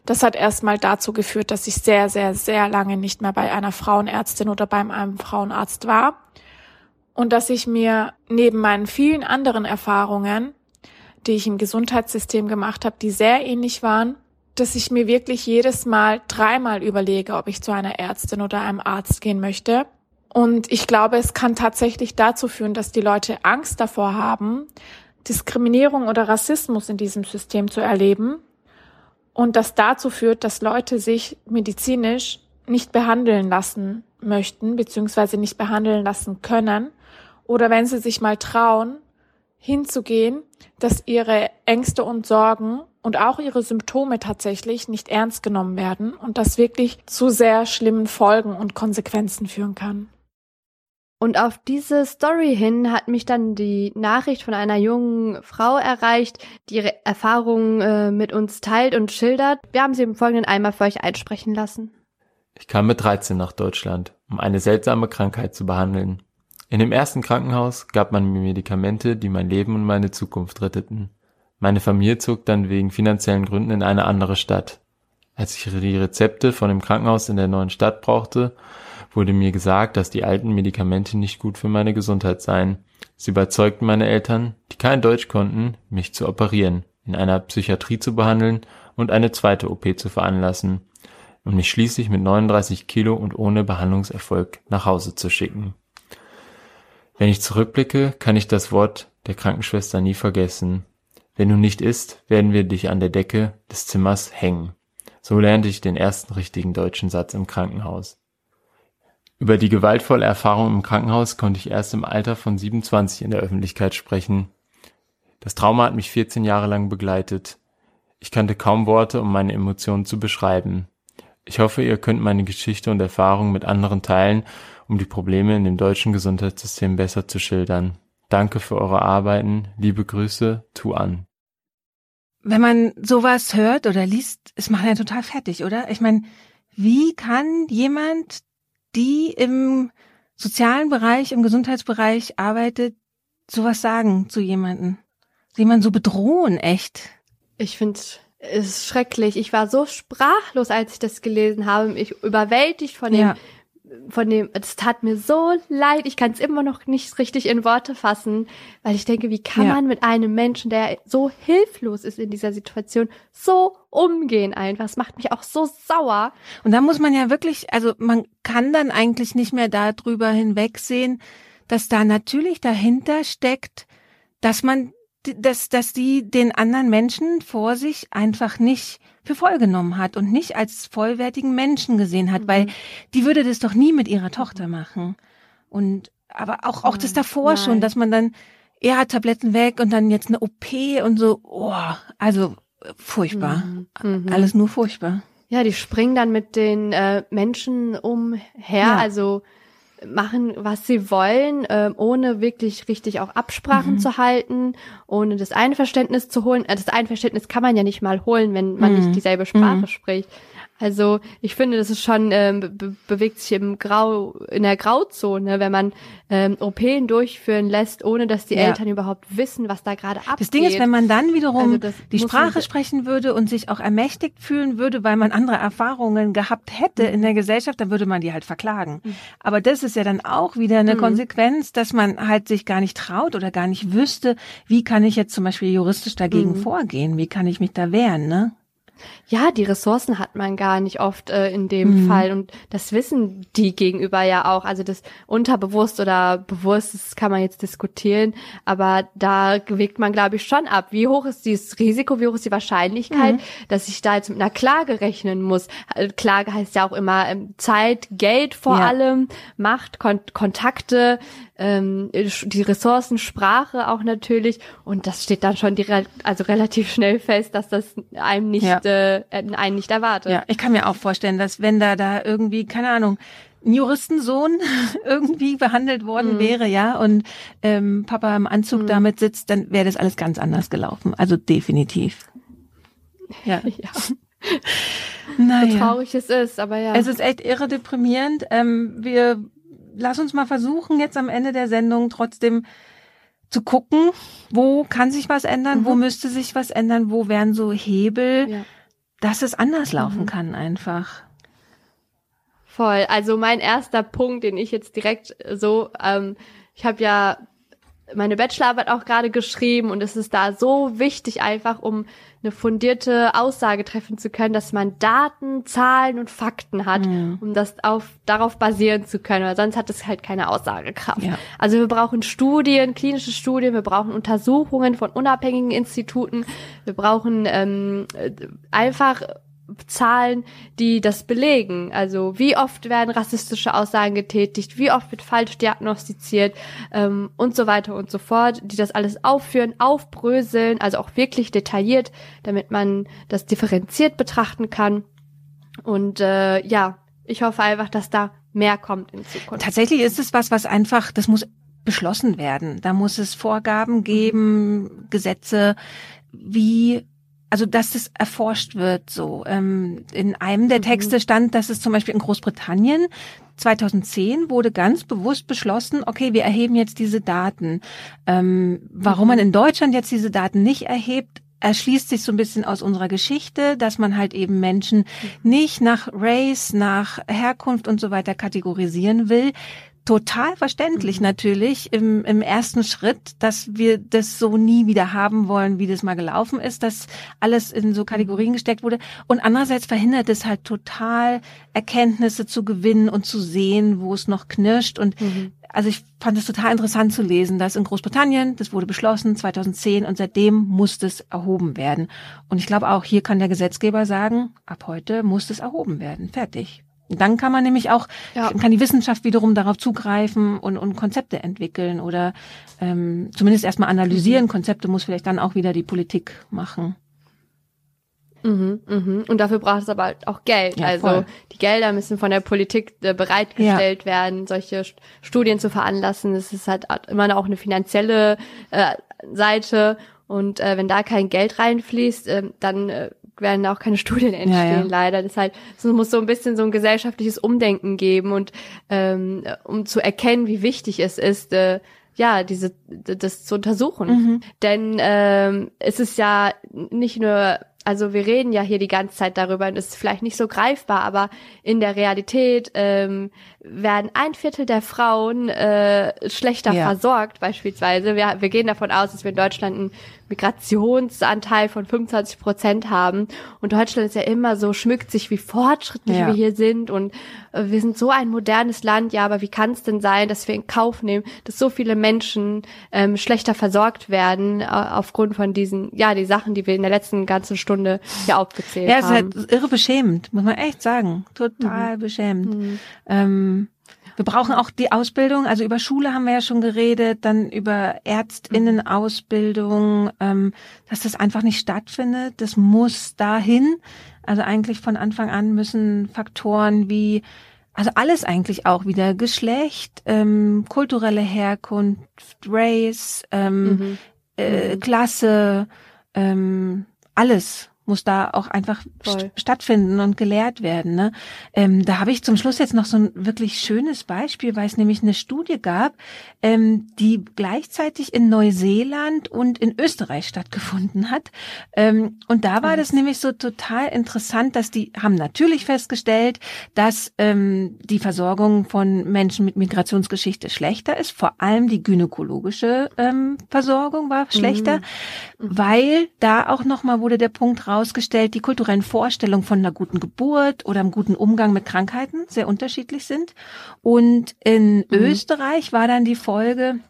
[SPEAKER 9] Das hat erstmal dazu geführt, dass ich sehr, sehr, sehr lange nicht mehr bei einer Frauenärztin oder beim einem Frauenarzt war und dass ich mir neben meinen vielen anderen Erfahrungen, die ich im Gesundheitssystem gemacht habe, die sehr ähnlich waren, dass ich mir wirklich jedes Mal dreimal überlege, ob ich zu einer Ärztin oder einem Arzt gehen möchte und ich glaube, es kann tatsächlich dazu führen, dass die Leute Angst davor haben, Diskriminierung oder Rassismus in diesem System zu erleben. Und das dazu führt, dass Leute sich medizinisch nicht behandeln lassen möchten, beziehungsweise nicht behandeln lassen können. Oder wenn sie sich mal trauen, hinzugehen, dass ihre Ängste und Sorgen und auch ihre Symptome tatsächlich nicht ernst genommen werden und das wirklich zu sehr schlimmen Folgen und Konsequenzen führen kann.
[SPEAKER 2] Und auf diese Story hin hat mich dann die Nachricht von einer jungen Frau erreicht, die ihre Erfahrungen äh, mit uns teilt und schildert. Wir haben sie im Folgenden einmal für euch einsprechen lassen.
[SPEAKER 10] Ich kam mit 13 nach Deutschland, um eine seltsame Krankheit zu behandeln. In dem ersten Krankenhaus gab man mir Medikamente, die mein Leben und meine Zukunft retteten. Meine Familie zog dann wegen finanziellen Gründen in eine andere Stadt. Als ich die Rezepte von dem Krankenhaus in der neuen Stadt brauchte, wurde mir gesagt, dass die alten Medikamente nicht gut für meine Gesundheit seien. Sie überzeugten meine Eltern, die kein Deutsch konnten, mich zu operieren, in einer Psychiatrie zu behandeln und eine zweite OP zu veranlassen und mich schließlich mit 39 Kilo und ohne Behandlungserfolg nach Hause zu schicken. Wenn ich zurückblicke, kann ich das Wort der Krankenschwester nie vergessen. Wenn du nicht isst, werden wir dich an der Decke des Zimmers hängen. So lernte ich den ersten richtigen deutschen Satz im Krankenhaus. Über die gewaltvolle Erfahrung im Krankenhaus konnte ich erst im Alter von 27 in der Öffentlichkeit sprechen. Das Trauma hat mich 14 Jahre lang begleitet. Ich kannte kaum Worte, um meine Emotionen zu beschreiben. Ich hoffe, ihr könnt meine Geschichte und Erfahrung mit anderen teilen, um die Probleme in dem deutschen Gesundheitssystem besser zu schildern. Danke für eure Arbeiten. Liebe Grüße, Tu an.
[SPEAKER 3] Wenn man sowas hört oder liest, ist man ja total fertig, oder? Ich meine, wie kann jemand die im sozialen Bereich, im Gesundheitsbereich arbeitet, sowas sagen zu jemanden? Jemanden so bedrohen, echt?
[SPEAKER 2] Ich finde es schrecklich. Ich war so sprachlos, als ich das gelesen habe. Ich überwältigt von dem, von dem, es tat mir so leid, ich kann es immer noch nicht richtig in Worte fassen, weil ich denke, wie kann
[SPEAKER 3] Ja.
[SPEAKER 2] man mit einem Menschen, der so hilflos ist in dieser Situation, so umgehen einfach. Es macht mich auch so sauer.
[SPEAKER 3] Und da muss man ja wirklich, also man kann dann eigentlich nicht mehr darüber hinwegsehen, dass da natürlich dahinter steckt, dass man, dass, dass die den anderen Menschen vor sich einfach nicht für voll genommen hat und nicht als vollwertigen Menschen gesehen hat, weil die würde das doch nie mit ihrer Tochter machen. Und, aber auch, auch das davor schon,
[SPEAKER 2] nein.
[SPEAKER 3] dass man dann, er hat Tabletten weg und dann jetzt eine OP und so, oh, also äh, furchtbar.
[SPEAKER 2] Mhm.
[SPEAKER 3] Alles nur furchtbar.
[SPEAKER 2] Ja, die springen dann mit den äh, Menschen umher,
[SPEAKER 3] Ja.
[SPEAKER 2] also machen, was sie wollen, ähm, ohne wirklich richtig auch Absprachen
[SPEAKER 3] Mhm.
[SPEAKER 2] zu halten, ohne das Einverständnis zu holen. Äh, Das Einverständnis kann man ja nicht mal holen, wenn man
[SPEAKER 3] Mhm.
[SPEAKER 2] nicht dieselbe Sprache
[SPEAKER 3] Mhm.
[SPEAKER 2] spricht. Also ich finde, das ist schon ähm, be bewegt sich im Grau in der Grauzone, wenn man ähm, OPen durchführen lässt, ohne dass die
[SPEAKER 3] Ja.
[SPEAKER 2] Eltern überhaupt wissen, was da gerade abgeht.
[SPEAKER 3] Das Ding ist, wenn man dann wiederum
[SPEAKER 2] Also
[SPEAKER 3] die Sprache sprechen würde und sich auch ermächtigt fühlen würde, weil man andere Erfahrungen gehabt hätte
[SPEAKER 2] Mhm.
[SPEAKER 3] in der Gesellschaft, dann würde man die halt verklagen. Aber das ist ja dann auch wieder eine
[SPEAKER 2] Mhm.
[SPEAKER 3] Konsequenz, dass man halt sich gar nicht traut oder gar nicht wüsste, wie kann ich jetzt zum Beispiel juristisch dagegen
[SPEAKER 2] Mhm.
[SPEAKER 3] vorgehen, wie kann ich mich da wehren, ne?
[SPEAKER 2] Ja, die Ressourcen hat man gar nicht oft äh, in dem
[SPEAKER 3] Mhm.
[SPEAKER 2] Fall und das wissen die gegenüber ja auch. Also das unterbewusst oder bewusst, das kann man jetzt diskutieren, aber da wägt man, glaube ich, schon ab. Wie hoch ist dieses Risiko, wie hoch ist die Wahrscheinlichkeit,
[SPEAKER 3] Mhm.
[SPEAKER 2] dass ich da jetzt mit einer Klage rechnen muss? Äh, Klage heißt ja auch immer ähm, Zeit, Geld vor
[SPEAKER 3] Ja.
[SPEAKER 2] allem, Macht, Kon Kontakte, ähm, die Ressourcen, Sprache auch natürlich und das steht dann schon direkt, also relativ schnell fest, dass das einem nicht,
[SPEAKER 3] Ja.
[SPEAKER 2] äh, einen nicht erwartet.
[SPEAKER 3] Ja, ich kann mir auch vorstellen, dass wenn da da irgendwie, keine Ahnung, ein Juristensohn (laughs) irgendwie behandelt worden
[SPEAKER 2] Mhm.
[SPEAKER 3] wäre, ja, und ähm, Papa im Anzug damit sitzt, dann wäre das alles ganz anders gelaufen. Also definitiv. Ja. (laughs)
[SPEAKER 2] Ja. So
[SPEAKER 3] Naja.
[SPEAKER 2] traurig es ist, aber ja.
[SPEAKER 3] Es ist echt irre deprimierend. Ähm, wir lass uns mal versuchen, jetzt am Ende der Sendung trotzdem zu gucken, wo kann sich was ändern, wo müsste sich was ändern, wo wären so Hebel,
[SPEAKER 2] Mhm. Ja.
[SPEAKER 3] dass es anders laufen
[SPEAKER 2] Mhm.
[SPEAKER 3] kann einfach.
[SPEAKER 2] Voll. Also mein erster Punkt, den ich jetzt direkt so, ähm, ich habe ja meine Bachelorarbeit auch gerade geschrieben und es ist da so wichtig einfach, um eine fundierte Aussage treffen zu können, dass man Daten, Zahlen und Fakten hat,
[SPEAKER 3] Mhm.
[SPEAKER 2] um das auf, darauf basieren zu können, weil sonst hat es halt keine Aussagekraft.
[SPEAKER 3] Ja.
[SPEAKER 2] Also wir brauchen Studien, klinische Studien, wir brauchen Untersuchungen von unabhängigen Instituten, wir brauchen ähm, äh, einfach Zahlen, die das belegen. Also wie oft werden rassistische Aussagen getätigt, wie oft wird falsch diagnostiziert ähm, und so weiter und so fort, die das alles aufführen, aufbröseln, also auch wirklich detailliert, damit man das differenziert betrachten kann. Und äh, ja, ich hoffe einfach, dass da mehr kommt in Zukunft.
[SPEAKER 3] Tatsächlich ist es was, was einfach, das muss beschlossen werden. Da muss es Vorgaben geben, Gesetze, wie also dass das erforscht wird so. Ähm, in einem der Texte stand, dass es zum Beispiel in Großbritannien 2010 wurde ganz bewusst beschlossen, okay, wir erheben jetzt diese Daten. Ähm, warum man in Deutschland jetzt diese Daten nicht erhebt, erschließt sich so ein bisschen aus unserer Geschichte, dass man halt eben Menschen nicht nach Race, nach Herkunft und so weiter kategorisieren will. Total verständlich natürlich im, im ersten Schritt, dass wir das so nie wieder haben wollen, wie das mal gelaufen ist, dass alles in so Kategorien gesteckt wurde. Und andererseits verhindert es halt total Erkenntnisse zu gewinnen und zu sehen, wo es noch knirscht. Und also ich fand es total interessant zu lesen, dass in Großbritannien, das wurde beschlossen 2010 und seitdem muss das erhoben werden. Und ich glaube auch hier kann der Gesetzgeber sagen, ab heute muss das erhoben werden. Fertig. Dann kann man nämlich auch,
[SPEAKER 2] Ja.
[SPEAKER 3] kann die Wissenschaft wiederum darauf zugreifen und, und Konzepte entwickeln oder ähm, zumindest erstmal analysieren. Konzepte muss vielleicht dann auch wieder die Politik machen.
[SPEAKER 2] Mhm, mhm. Und dafür braucht es aber halt auch Geld.
[SPEAKER 3] Ja,
[SPEAKER 2] also
[SPEAKER 3] voll.
[SPEAKER 2] die Gelder müssen von der Politik äh, bereitgestellt werden, solche St- Studien zu veranlassen. Es ist halt immer auch eine finanzielle äh, Seite. Und äh, wenn da kein Geld reinfließt, äh, dann äh, werden auch keine (laughs) Studien entstehen,
[SPEAKER 3] ja.
[SPEAKER 2] leider. Deshalb es muss so ein bisschen so ein gesellschaftliches Umdenken geben und ähm, um zu erkennen, wie wichtig es ist, äh, ja, diese das zu untersuchen.
[SPEAKER 3] Mhm.
[SPEAKER 2] Denn ähm, es ist ja nicht nur also wir reden ja hier die ganze Zeit darüber und ist vielleicht nicht so greifbar, aber in der Realität ähm, werden ein Viertel der Frauen äh, schlechter ja. versorgt beispielsweise. Wir, wir gehen davon aus, dass wir in Deutschland einen Migrationsanteil von 25 Prozent haben. Und Deutschland ist ja immer so, schmückt sich, wie fortschrittlich ja. wir hier sind. Und äh, wir sind so ein modernes Land. Ja, aber wie kann es denn sein, dass wir in Kauf nehmen, dass so viele Menschen ähm, schlechter versorgt werden äh, aufgrund von diesen, ja, die Sachen, die wir in der letzten ganzen Stunde hier aufgezählt haben. Ja, es
[SPEAKER 3] ist halt irre beschämend, muss man echt sagen. Total mhm. beschämend. Mhm. Ähm, wir brauchen auch die Ausbildung, also über Schule haben wir ja schon geredet, dann über Ärztinnenausbildung, ähm, dass das einfach nicht stattfindet. Das muss dahin. Also eigentlich von Anfang an müssen Faktoren wie also alles eigentlich auch wieder Geschlecht, ähm, kulturelle Herkunft, Race, ähm, mhm. Äh, mhm. Klasse, ähm, alles muss da auch einfach st stattfinden und gelehrt werden. Ne? Ähm, da habe ich zum Schluss jetzt noch so ein wirklich schönes Beispiel, weil es nämlich eine Studie gab, ähm, die gleichzeitig in Neuseeland und in Österreich stattgefunden hat. Ähm, und da war das nämlich so total interessant, dass die haben natürlich festgestellt, dass ähm, die Versorgung von Menschen mit Migrationsgeschichte schlechter ist. Vor allem die gynäkologische ähm, Versorgung war schlechter, mhm. weil da auch nochmal wurde der Punkt raus, herausgestellt, die kulturellen Vorstellungen von einer guten Geburt oder einem guten Umgang mit Krankheiten sehr unterschiedlich sind. Und in mhm. Österreich war dann die Folge,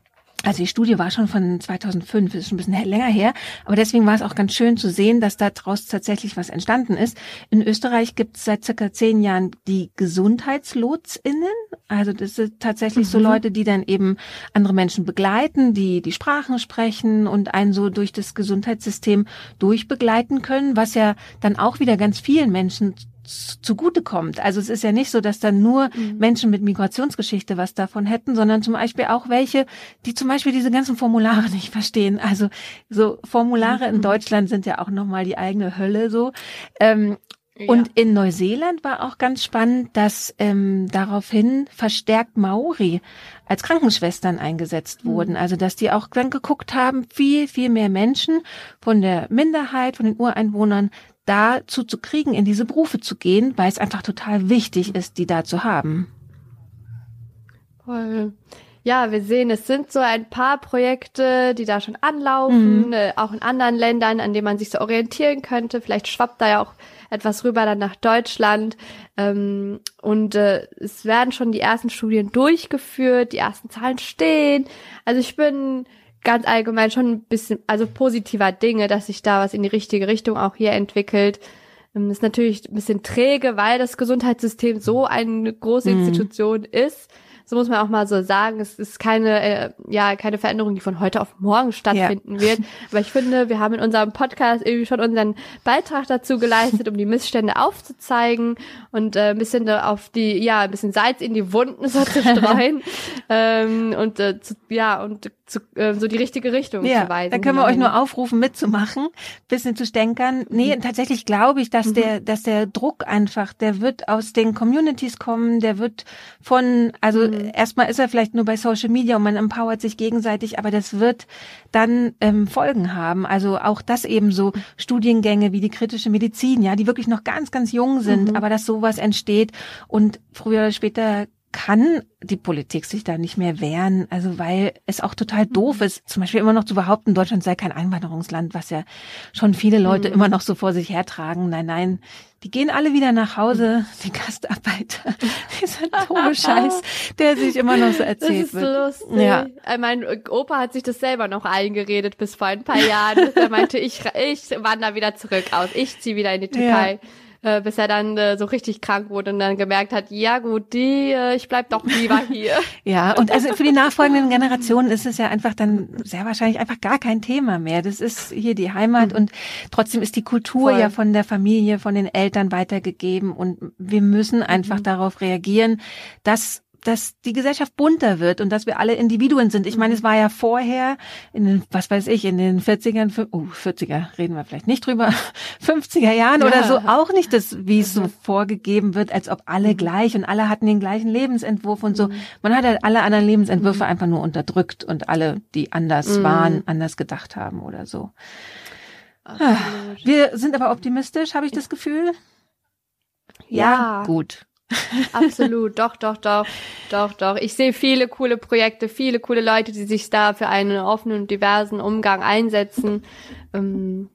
[SPEAKER 3] also die Studie war schon von 2005, ist schon ein bisschen länger her, aber deswegen war es auch ganz schön zu sehen, dass da draus tatsächlich was entstanden ist. In Österreich gibt es seit circa zehn Jahren die GesundheitslotsInnen, also das sind tatsächlich mhm. so Leute, die dann eben andere Menschen begleiten, die die Sprachen sprechen und einen so durch das Gesundheitssystem durchbegleiten können, was ja dann auch wieder ganz vielen Menschen zugutekommt. Also es ist ja nicht so, dass dann nur mhm. Menschen mit Migrationsgeschichte was davon hätten, sondern zum Beispiel auch welche, die zum Beispiel diese ganzen Formulare (laughs) nicht verstehen. Also so Formulare mhm. in Deutschland sind ja auch nochmal die eigene Hölle so. Ähm, ja. Und in Neuseeland war auch ganz spannend, dass ähm, daraufhin verstärkt Maori als Krankenschwestern eingesetzt mhm. wurden. Also dass die auch dann geguckt haben, viel, viel mehr Menschen von der Minderheit, von den Ureinwohnern dazu zu kriegen, in diese Berufe zu gehen, weil es einfach total wichtig ist, die da zu haben.
[SPEAKER 2] Voll. Ja, wir sehen, es sind so ein paar Projekte, die da schon anlaufen, mhm. äh, auch in anderen Ländern, an denen man sich so orientieren könnte. Vielleicht schwappt da ja auch etwas rüber dann nach Deutschland. Ähm, und äh, es werden schon die ersten Studien durchgeführt, die ersten Zahlen stehen. Also ich bin ganz allgemein schon ein bisschen, also positiver Dinge, dass sich da was in die richtige Richtung auch hier entwickelt. Ähm, ist natürlich ein bisschen träge, weil das Gesundheitssystem so eine große mhm. Institution mhm. ist. So muss man auch mal so sagen. Es ist keine, äh, ja, keine Veränderung, die von heute auf morgen stattfinden ja. wird. Aber ich finde, wir haben in unserem Podcast irgendwie schon unseren Beitrag dazu geleistet, um die Missstände aufzuzeigen und äh, ein bisschen auf die, ja, ein bisschen Salz in die Wunden so zu (laughs) streuen. ähm, und äh, zu, ja, und zu, äh, so die richtige Richtung ja, zu weisen.
[SPEAKER 3] Da können wir euch nur aufrufen, mitzumachen, bisschen zu stänkern. Nee, mhm. tatsächlich glaube ich, dass mhm. der, dass der Druck einfach, der wird aus den Communities kommen, der wird von, also mhm. Erstmal ist er vielleicht nur bei Social Media und man empowert sich gegenseitig, aber das wird dann ähm, Folgen haben. Also auch das eben so Studiengänge wie die kritische Medizin, ja, die wirklich noch ganz, ganz jung sind, mhm. aber dass sowas entsteht und früher oder später kann die Politik sich da nicht mehr wehren, also weil es auch total mhm. doof ist, zum Beispiel immer noch zu behaupten, Deutschland sei kein Einwanderungsland, was ja schon viele Leute mhm. immer noch so vor sich hertragen. Nein, nein, die gehen alle wieder nach Hause, die Gastarbeiter. (laughs) Dieser doofe Scheiß, der sich immer noch so erzählt das ist wird.
[SPEAKER 2] Lustig. Ja. Äh, mein Opa hat sich das selber noch eingeredet bis vor ein paar Jahren. Er meinte, ich, ich wandere wieder zurück aus, ich ziehe wieder in die (laughs) Türkei. Ja äh, bis er dann äh, so richtig krank wurde und dann gemerkt hat, ja gut, die, äh, ich bleib doch lieber (laughs) hier.
[SPEAKER 3] ja, und also für die nachfolgenden Generationen ist es ja einfach dann sehr wahrscheinlich einfach gar kein Thema mehr. Das ist hier die Heimat mhm. und trotzdem ist die Kultur Voll. ja von der Familie, von den Eltern weitergegeben und wir müssen einfach mhm. darauf reagieren, dass dass die Gesellschaft bunter wird und dass wir alle Individuen sind. Ich meine, es war ja vorher in den, was weiß ich, in den 40ern, oh, 40er reden wir vielleicht nicht drüber, (laughs) 50er Jahren ja. oder so auch nicht das, wie es so mhm. vorgegeben wird, als ob alle mhm. gleich und alle hatten den gleichen Lebensentwurf und so. Mhm. Man hat halt alle anderen Lebensentwürfe einfach nur unterdrückt und alle, die anders waren, anders gedacht haben oder so.
[SPEAKER 2] Absolut.
[SPEAKER 3] Wir sind aber optimistisch, habe ich das Gefühl.
[SPEAKER 2] Ja.
[SPEAKER 3] gut.
[SPEAKER 2] Absolut, doch, doch, doch, doch, doch. Ich sehe viele coole Projekte, viele coole Leute, die sich da für einen offenen und diversen Umgang einsetzen. Ähm,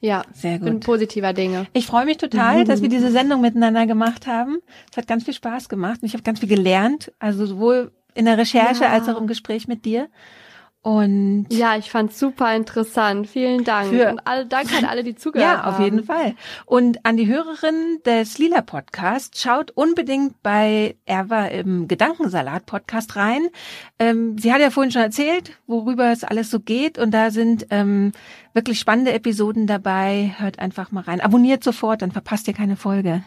[SPEAKER 2] ja,
[SPEAKER 3] Sehr
[SPEAKER 2] bin
[SPEAKER 3] gut.
[SPEAKER 2] positiver Dinge.
[SPEAKER 3] Ich freue mich total, dass wir (laughs) diese Sendung miteinander gemacht haben. Es hat ganz viel Spaß gemacht und ich habe ganz viel gelernt, also sowohl in der Recherche
[SPEAKER 2] Ja.
[SPEAKER 3] als auch im Gespräch mit dir. Und
[SPEAKER 2] Ja, ich fand's super interessant. Vielen Dank.
[SPEAKER 3] Für-
[SPEAKER 2] und alle, danke an alle, die zugehört
[SPEAKER 3] Ja,
[SPEAKER 2] haben.
[SPEAKER 3] auf jeden Fall. Und an die Hörerin des Lila Podcast, schaut unbedingt bei Erwa im Gedankensalat Podcast rein. Ähm, sie hat ja vorhin schon erzählt, worüber es alles so geht. Und da sind ähm, wirklich spannende Episoden dabei. Hört einfach mal rein. Abonniert sofort, dann verpasst ihr keine Folge.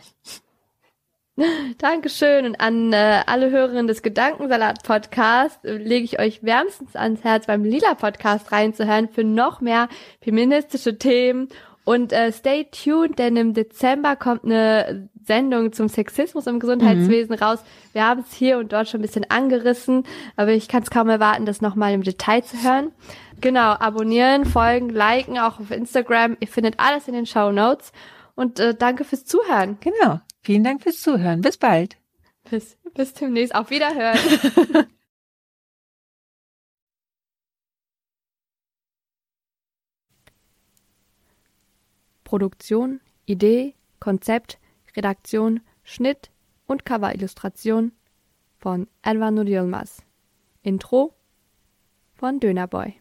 [SPEAKER 2] Dankeschön. Und an äh, alle Hörerinnen des Gedankensalat-Podcasts äh, lege ich euch wärmstens ans Herz, beim Lila-Podcast reinzuhören für noch mehr feministische Themen. Und äh, stay tuned, denn im Dezember kommt eine Sendung zum Sexismus im Gesundheitswesen raus. Wir haben es hier und dort schon ein bisschen angerissen, aber ich kann es kaum erwarten, das nochmal im Detail zu hören. Genau, abonnieren, folgen, liken, auch auf Instagram. Ihr findet alles in den Show Notes. Und äh, danke fürs Zuhören.
[SPEAKER 3] Genau. Vielen Dank fürs Zuhören. Bis bald.
[SPEAKER 2] Bis, bis demnächst. Auf Wiederhören. (laughs) Produktion, Idee, Konzept, Redaktion, Schnitt und Coverillustration von Elvanur Yilmaz. Intro von Dönerboy.